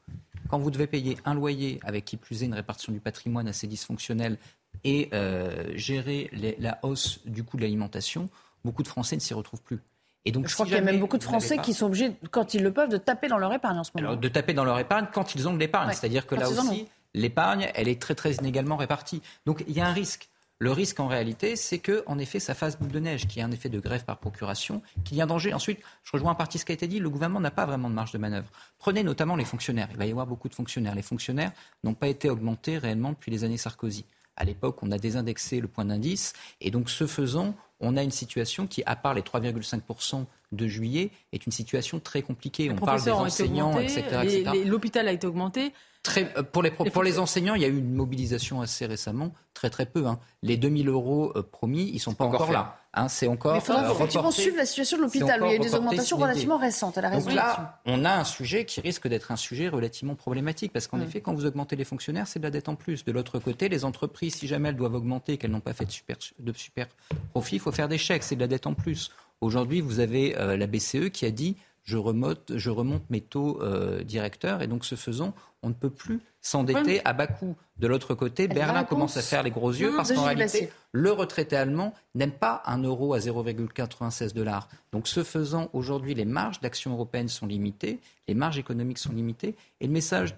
Quand vous devez payer un loyer, avec qui plus est une répartition du patrimoine assez dysfonctionnelle, et euh, gérer la hausse du coût de l'alimentation, beaucoup de Français ne s'y retrouvent plus. Et donc, je crois qu'il y a même beaucoup de Français qui sont obligés, quand ils le peuvent, de taper dans leur épargne en ce moment. Alors, de taper dans leur épargne quand ils ont de l'épargne. C'est-à-dire que là aussi, l'épargne, elle est très très inégalement répartie. Donc il y a un risque. Le risque, en réalité, c'est que, en effet, ça fasse boule de neige, qu'il y ait un effet de grève par procuration, qu'il y ait un danger. Ensuite, je rejoins en partie ce qui a été dit, le gouvernement n'a pas vraiment de marge de manœuvre. Prenez notamment les fonctionnaires. Il va y avoir beaucoup de fonctionnaires. Les fonctionnaires n'ont pas été augmentés réellement depuis les années Sarkozy. À l'époque, on a désindexé le point d'indice, et donc, ce faisant, on a une situation qui, à part les 3,5% de juillet, est une situation très compliquée. on parle des enseignants, etc. L'hôpital a été augmenté. Très, euh, pour, les, pour les enseignants, il y a eu une mobilisation assez récemment, très très peu. Hein. Les 2000 euros euh, promis, ils ne sont pas encore, là. Hein, c'est encore. Mais il faudra euh, effectivement suivre la situation de l'hôpital, où il y a eu des augmentations relativement récentes. À la Donc là, on a un sujet qui risque d'être un sujet relativement problématique, parce qu'en mm. effet, quand vous augmentez les fonctionnaires, c'est de la dette en plus. De l'autre côté, les entreprises, si jamais elles doivent augmenter, qu'elles n'ont pas fait de super, de super profit, il faut faire des chèques, c'est de la dette en plus. Aujourd'hui, vous avez la BCE qui a dit je remonte, je remonte mes taux euh, directeurs et donc ce faisant, on ne peut plus s'endetter à bas coût. De l'autre côté, Berlin commence à faire les gros yeux parce qu'en réalité, le retraité allemand n'aime pas un euro à 0,96 dollars. Donc ce faisant, aujourd'hui, les marges d'action européenne sont limitées, les marges économiques sont limitées et le message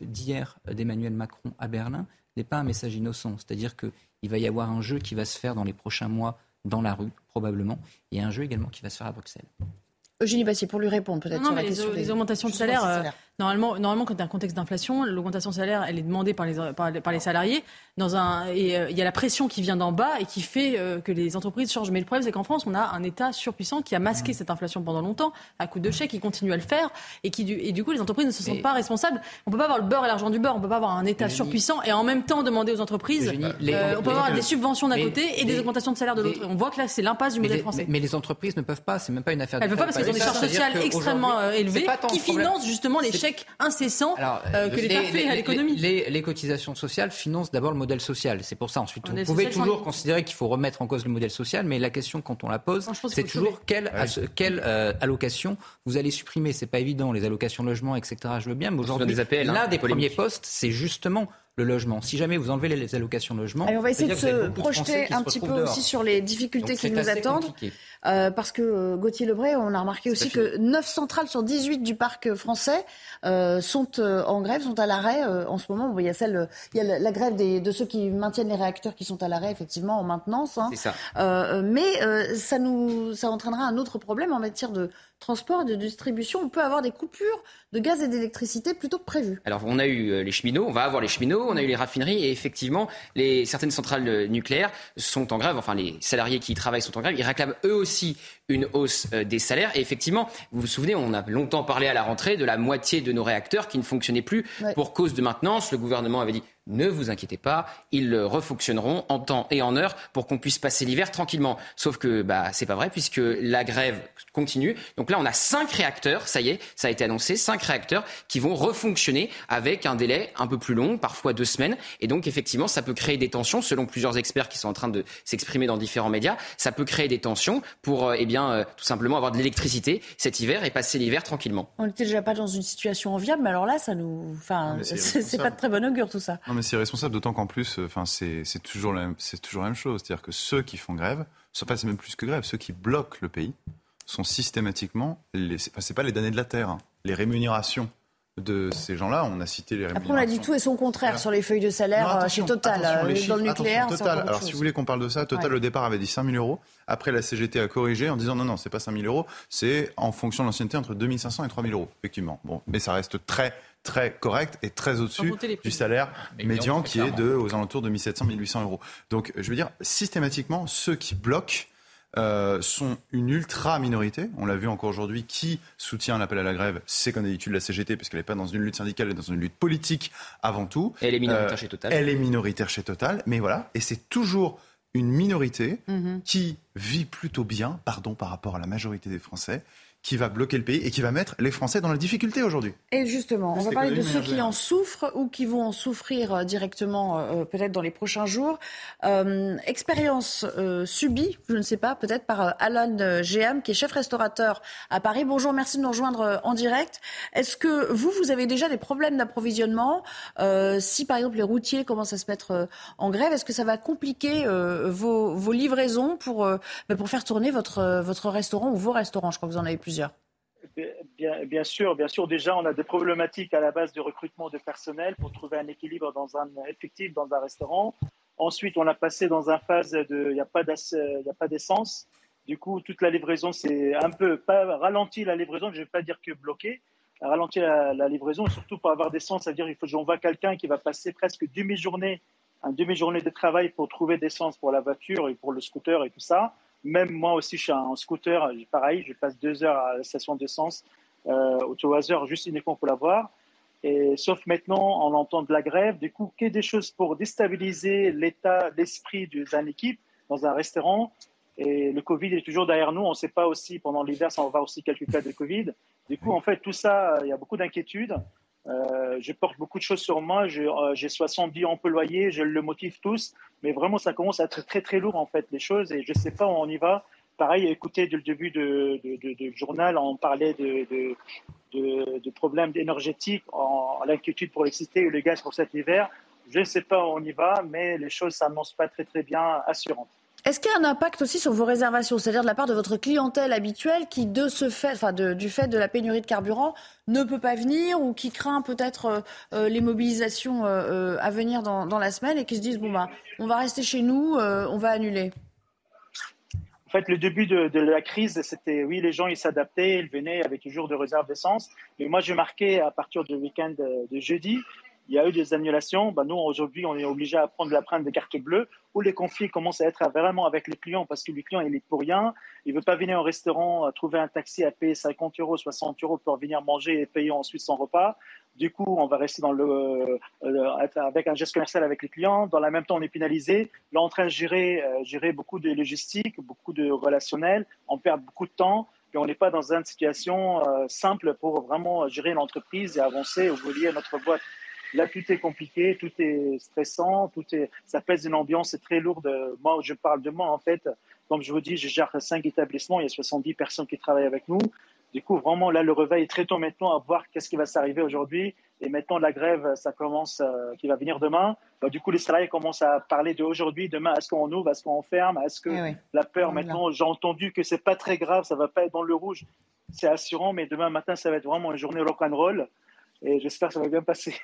d'hier d'Emmanuel Macron à Berlin n'est pas un message innocent. C'est-à-dire qu'il va y avoir un jeu qui va se faire dans les prochains mois dans la rue, probablement, et un jeu également qui va se faire à Bruxelles. Eugénie Bassier, pour lui répondre peut-être sur la les, question les augmentations de salaire, normalement, normalement, quand il y a un contexte d'inflation, l'augmentation de salaire, elle est demandée par les, par, les salariés. Dans un, et euh, il y a la pression qui vient d'en bas et qui fait euh, que les entreprises changent. Mais le problème, c'est qu'en France, on a un État surpuissant qui a masqué mmh. cette inflation pendant longtemps, à coup de chèques, qui continue à le faire, et, qui, et du coup, les entreprises ne se sentent pas responsables. On peut pas avoir le beurre et l'argent du beurre, on peut pas avoir un État surpuissant et en même temps demander aux entreprises, on peut avoir des subventions d'un côté et des augmentations de salaire de l'autre. On voit que là, c'est l'impasse du modèle français. Mais les entreprises ne peuvent pas, c'est même pas une affaire. Elles ne peuvent pas parce qu'elles ont des charges sociales extrêmement euh, élevées qui financent justement les chèques incessants euh, que l'État fait à l'économie. Les, cotisations sociales financent d'abord le modèle social. C'est pour ça. Ensuite, vous pouvez toujours considérer qu'il faut remettre en cause le modèle social, mais la question quand on la pose, c'est toujours quelle, quelle euh, allocation vous allez supprimer. C'est pas évident. Les allocations logement, etc. Je veux bien, mais aujourd'hui, l'un hein, des premiers postes, c'est justement le logement. Si jamais vous enlevez les allocations logement, on va essayer de se projeter un petit peu aussi sur les difficultés qui nous attendent. Euh, parce que euh, Gauthier Lebray, on a remarqué aussi que 9 centrales sur 18 du parc français euh, sont en grève, sont à l'arrêt en ce moment. il y a celle, il y a la, grève des, de ceux qui maintiennent les réacteurs qui sont à l'arrêt effectivement en maintenance. Hein. Ça. mais ça nous, ça entraînera un autre problème en matière de transport et de distribution. On peut avoir des coupures de gaz et d'électricité plutôt que prévu. Alors on a eu les cheminots, on va avoir les cheminots, on a eu les raffineries et effectivement les certaines centrales nucléaires sont en grève. Enfin les salariés qui y travaillent sont en grève. Ils réclament eux aussi une hausse euh, des salaires. Et effectivement, vous vous souvenez, on a longtemps parlé à la rentrée de la moitié de nos réacteurs qui ne fonctionnaient plus pour cause de maintenance. Le gouvernement avait dit ne vous inquiétez pas, ils refonctionneront en temps et en heure pour qu'on puisse passer l'hiver tranquillement. Sauf que bah c'est pas vrai puisque la grève continue. Donc là, on a cinq réacteurs, ça y est, ça a été annoncé, cinq réacteurs qui vont refonctionner avec un délai un peu plus long, parfois deux semaines. Et donc effectivement, ça peut créer des tensions, selon plusieurs experts qui sont en train de s'exprimer dans différents médias. Ça peut créer des tensions pour, euh, eh bien, euh, tout simplement avoir de l'électricité cet hiver et passer l'hiver tranquillement. On n'était déjà pas dans une situation enviable, mais alors là, ça nous, enfin, c'est pas de très bon augure tout ça mais c'est responsable, d'autant qu'en plus, euh, enfin, c'est toujours, la même, toujours la même chose. C'est-à-dire que ceux qui font grève, ce pas même plus que grève, ceux qui bloquent le pays sont systématiquement, les, c'est pas les damnés de la terre, hein. les rémunérations de ces gens-là, on a cité les rémunérations. Après, on a dit tout et son contraire sur les feuilles de salaire euh, chez Total. Euh, dans le nucléaire, Total. Alors, si vous voulez qu'on parle de ça, Total, au départ, avait dit 5 000 euros. Après, la CGT a corrigé en disant non, non, c'est pas 5 000 euros, c'est en fonction de l'ancienneté entre 2 500 et 3 000 euros, effectivement. Bon, mais ça reste très très correct et très au-dessus du salaire médian qui est de aux alentours de 1700 1800 euros. Donc je veux dire systématiquement ceux qui bloquent euh, sont une ultra minorité. On l'a vu encore aujourd'hui. Qui soutient l'appel à la grève C'est comme d'habitude la CGT, parce qu'elle n'est pas dans une lutte syndicale, elle est dans une lutte politique avant tout. elle est minoritaire euh, chez Total. Elle est minoritaire chez Total, mais voilà. Et c'est toujours une minorité mhm. qui vit plutôt bien, pardon, par rapport à la majorité des Français, qui va bloquer le pays et qui va mettre les Français dans la difficulté aujourd'hui. Et justement, on va parler de ceux qui en souffrent ou qui vont en souffrir euh, directement euh, peut-être dans les prochains jours. Euh, expérience subie, je ne sais pas, peut-être par Alan Géam, qui est chef restaurateur à Paris. Bonjour, merci de nous rejoindre en direct. Est-ce que vous, vous avez déjà des problèmes d'approvisionnement? Si par exemple les routiers commencent à se mettre en grève, est-ce que ça va compliquer vos, vos, livraisons pour, bah, pour faire tourner votre, votre restaurant ou vos restaurants? Je crois que vous en avez plus Bien, sûr, bien sûr. Déjà, on a des problématiques à la base de recrutement de personnel pour trouver un équilibre dans un effectif dans un restaurant. Ensuite, on a passé dans une phase de, il n'y a pas d'essence. Du coup, toute la livraison, c'est un peu pas ralenti la livraison. Je ne vais pas dire que bloqué, ralenti la, la livraison. Surtout pour avoir d'essence, c'est-à-dire qu'il faut j'envoie quelqu'un qui va passer presque demi-journée, une demi-journée de travail pour trouver d'essence pour la voiture et pour le scooter et tout ça. Même moi aussi, je suis un scooter, pareil, je passe deux heures à la station d'essence euh, au juste uniquement pour l'avoir. Et sauf maintenant, on entend de la grève. Du coup, qu'il des choses pour déstabiliser l'état d'esprit d'une équipe dans un restaurant. Et le Covid est toujours derrière nous. On ne sait pas aussi pendant l'hiver si on va aussi quelques cas de Covid. Du coup, en fait, tout ça, il y a beaucoup d'inquiétudes. Euh, je porte beaucoup de choses sur moi. Euh, j'ai 70 employés, je le motive tous. Mais vraiment, ça commence à être très, très lourd, en fait, les choses. Et je ne sais pas où on y va. Pareil, écoutez, dès le début du journal, on parlait de, de problèmes énergétiques, l'inquiétude pour l'électricité et le gaz pour cet hiver. Je ne sais pas où on y va, mais les choses ne s'annoncent pas très, très bien assurantes. Est-ce qu'il y a un impact aussi sur vos réservations, c'est-à-dire de la part de votre clientèle habituelle qui, de ce fait, enfin, du fait de la pénurie de carburant, ne peut pas venir ou qui craint peut-être euh, euh, les mobilisations euh, à venir dans, la semaine et qui se disent bon bah on va rester chez nous, on va annuler? En fait, le début de, la crise, c'était oui, les gens ils s'adaptaient, ils venaient avec toujours de réserves d'essence. Mais moi, j'ai marqué à partir du week-end de jeudi, il y a eu des annulations. Ben, nous, aujourd'hui, on est obligé à prendre la prendre des cartes bleues où les conflits commencent à être vraiment avec les clients parce que le client, il est pour rien. Il veut pas venir au restaurant, trouver un taxi à payer 50 euros, 60 euros pour venir manger et payer ensuite son repas. Du coup, on va rester dans le, euh, avec un geste commercial avec les clients. Dans le même temps, on est pénalisé. Là, on est en train de gérer, euh, gérer beaucoup de logistique, beaucoup de relationnel. On perd beaucoup de temps. Et on n'est pas dans une situation euh, simple pour vraiment gérer l'entreprise et avancer ou lier notre boîte. Là, tout est compliqué, tout est stressant, tout est, ça pèse une ambiance très lourde. Moi, je parle de moi, en fait. Comme je vous dis, je gère cinq établissements, il y a 70 personnes qui travaillent avec nous. Du coup, vraiment, là, le réveil est très tôt maintenant à voir qu'est-ce qui va s'arriver aujourd'hui. Et maintenant, la grève, ça commence, euh, qui va venir demain. Bah, du coup, les salariés commencent à parler d'aujourd'hui, demain, est-ce qu'on ouvre, est-ce qu'on ferme, est-ce que eh la peur, maintenant, j'ai entendu que c'est pas très grave, ça va pas être dans le rouge. C'est assurant, mais demain matin, ça va être vraiment une journée rock and roll. Et j'espère que ça va bien passer.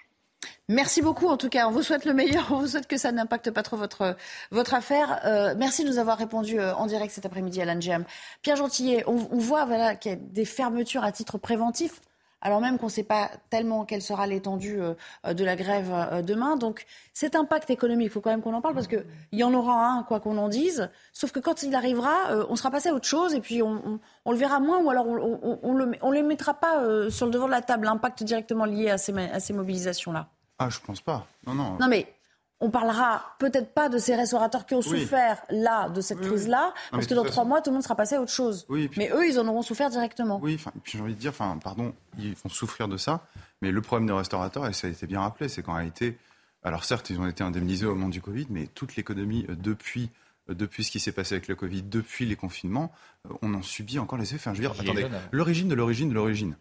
Merci beaucoup. En tout cas, on vous souhaite le meilleur. On vous souhaite que ça n'impacte pas trop votre, votre affaire. Euh, merci de nous avoir répondu euh, en direct cet après-midi à l'ANGM. Pierre Gentillet, on, voit voilà, qu'il y a des fermetures à titre préventif alors même qu'on ne sait pas tellement quelle sera l'étendue de la grève demain. Donc cet impact économique, il faut quand même qu'on en parle parce qu'il y en aura un, quoi qu'on en dise. Sauf que quand il arrivera, on sera passé à autre chose et puis on, le verra moins ou alors on ne les mettra pas sur le devant de la table, l'impact directement lié à ces, à ces mobilisations-là. Ah, je pense pas. Non, non. Non, mais on parlera peut-être pas de ces restaurateurs qui ont souffert là de cette crise-là, parce que dans trois mois, tout le monde sera passé à autre chose. Mais eux, ils en auront souffert directement. Oui, puis j'ai envie de dire, enfin, pardon, ils vont souffrir de ça, mais le problème des restaurateurs, et ça a été bien rappelé, c'est qu'en réalité, alors certes, ils ont été indemnisés au moment du Covid, mais toute l'économie euh, depuis euh, depuis ce qui s'est passé avec le Covid, depuis les confinements, euh, on en subit encore les effets. je veux dire, attendez, l'origine de l'origine de l'origine,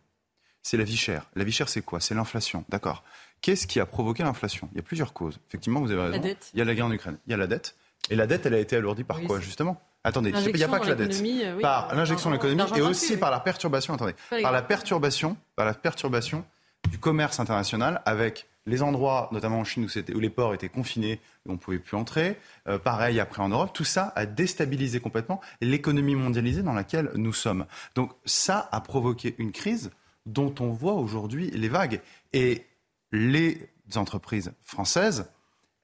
c'est la vie chère. La vie chère, c'est quoi? C'est l'inflation, d'accord Qu'est-ce qui a provoqué l'inflation? Il y a plusieurs causes. Effectivement, vous avez raison. Il y a la guerre en Ukraine, il y a la dette. Et la dette, elle a été alourdie par quoi, justement? Attendez, il n'y a pas que la dette. Euh, par l'injection de l'économie et aussi par la perturbation, attendez, par la perturbation, par la perturbation du commerce international avec les endroits, notamment en Chine où, où les ports étaient confinés, où on ne pouvait plus entrer. Euh, pareil après en Europe. Tout ça a déstabilisé complètement l'économie mondialisée dans laquelle nous sommes. Donc ça a provoqué une crise dont on voit aujourd'hui les vagues. Et les entreprises françaises,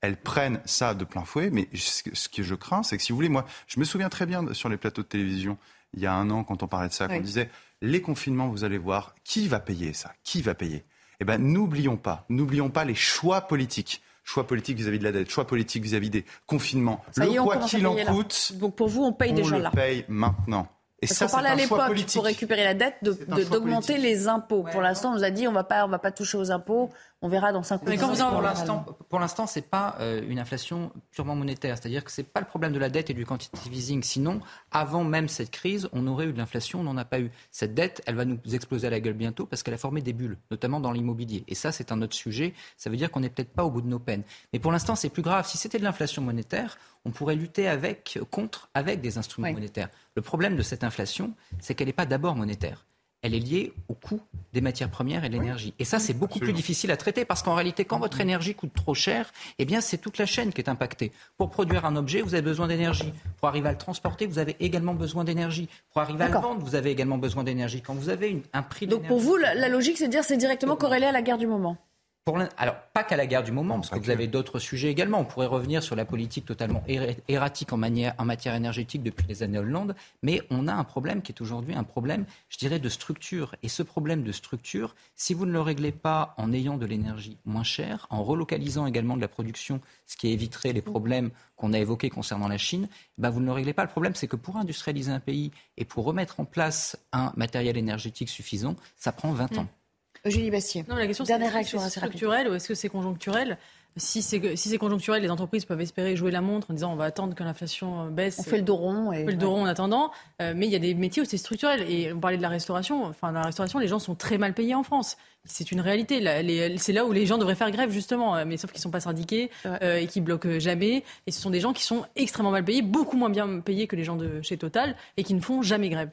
elles prennent ça de plein fouet. Mais ce que je crains, c'est que si vous voulez, moi, je me souviens très bien sur les plateaux de télévision, il y a un an, quand on parlait de ça, qu'on disait les confinements, vous allez voir, qui va payer ça? Qui va payer? Eh bien, n'oublions pas, n'oublions pas les choix politiques choix politiques vis-à-vis de la dette, choix politiques vis-à-vis des confinements. le quoi qu'il en coûte. Donc pour vous, on paye déjà là. On le paye maintenant. Et Parce ça, qu'on parlait à l'époque, pour récupérer la dette, d'augmenter les impôts. pour l'instant, on nous a dit on va pas, on va pas toucher aux impôts. On verra dans 5 ans. Pour l'instant, pour l'instant, c'est pas euh, une inflation purement monétaire. C'est-à-dire que c'est pas le problème de la dette et du quantitative easing. Sinon, avant même cette crise, on aurait eu de l'inflation. On n'en a pas eu. Cette dette, elle va nous exploser à la gueule bientôt parce qu'elle a formé des bulles, notamment dans l'immobilier. Et ça, c'est un autre sujet. Ça veut dire qu'on n'est peut-être pas au bout de nos peines. Mais pour l'instant, c'est plus grave. Si c'était de l'inflation monétaire, on pourrait lutter avec, contre avec des instruments monétaires. Le problème de cette inflation, c'est qu'elle n'est pas d'abord monétaire elle est liée au coût des matières premières et de l'énergie. Et ça, c'est beaucoup plus difficile à traiter parce qu'en réalité, quand votre énergie coûte trop cher, eh bien, c'est toute la chaîne qui est impactée. Pour produire un objet, vous avez besoin d'énergie. Pour arriver à le transporter, vous avez également besoin d'énergie. Pour arriver à le vendre, vous avez également besoin d'énergie. Quand vous avez un prix Donc pour vous, la, logique, c'est de dire c'est directement corrélé à la guerre du moment alors, pas qu'à la guerre du moment, parce que vous avez d'autres sujets également. On pourrait revenir sur la politique totalement erratique en, matière énergétique depuis les années Hollande, mais on a un problème qui est aujourd'hui un problème, je dirais, de structure. Et ce problème de structure, si vous ne le réglez pas en ayant de l'énergie moins chère, en relocalisant également de la production, ce qui éviterait les problèmes qu'on a évoqués concernant la Chine, ben vous ne le réglez pas. Le problème, c'est que pour industrialiser un pays et pour remettre en place un matériel énergétique suffisant, ça prend 20 ans. Eugénie Bastier. Non, la question, c'est est-ce que c'est structurel ou est-ce que c'est conjoncturel? Si c'est si conjoncturel, les entreprises peuvent espérer jouer la montre en disant on va attendre que l'inflation euh, baisse. On fait le dos rond. Et... On fait le dos rond en attendant. Euh, mais il y a des métiers où c'est structurel. Et on parlait de la restauration. Enfin, dans la restauration, les gens sont très mal payés en France. C'est une réalité. C'est là où les gens devraient faire grève justement. Mais sauf qu'ils ne sont pas syndiqués euh, et qui bloquent jamais. Et ce sont des gens qui sont extrêmement mal payés, beaucoup moins bien payés que les gens de chez Total et qui ne font jamais grève.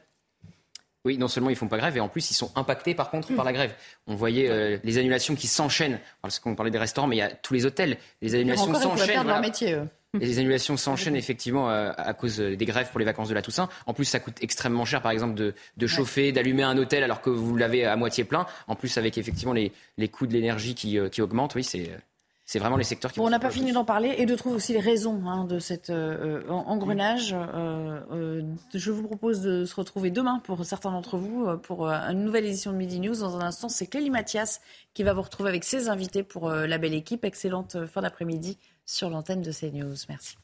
Oui, non seulement ils font pas grève, et en plus ils sont impactés par contre par la grève. On voyait euh, les annulations qui s'enchaînent, parce qu'on parlait des restaurants, mais il y a tous les hôtels. Les annulations s'enchaînent. Les annulations s'enchaînent effectivement euh, à cause des grèves pour les vacances de la Toussaint. En plus, ça coûte extrêmement cher, par exemple, de, chauffer, d'allumer un hôtel alors que vous l'avez à moitié plein. En plus, avec effectivement les, coûts de l'énergie qui, euh, qui augmentent, oui, c'est c'est vraiment les secteurs qui. on n'a pas fini d'en parler et de trouver aussi les raisons hein, de cet euh, euh, engrenage. Euh, je vous propose de se retrouver demain pour certains d'entre vous pour une nouvelle édition de Midi News. Dans un instant, c'est Clélie Mathias qui va vous retrouver avec ses invités pour la belle équipe. Excellente fin d'après-midi sur l'antenne de CNews. Merci.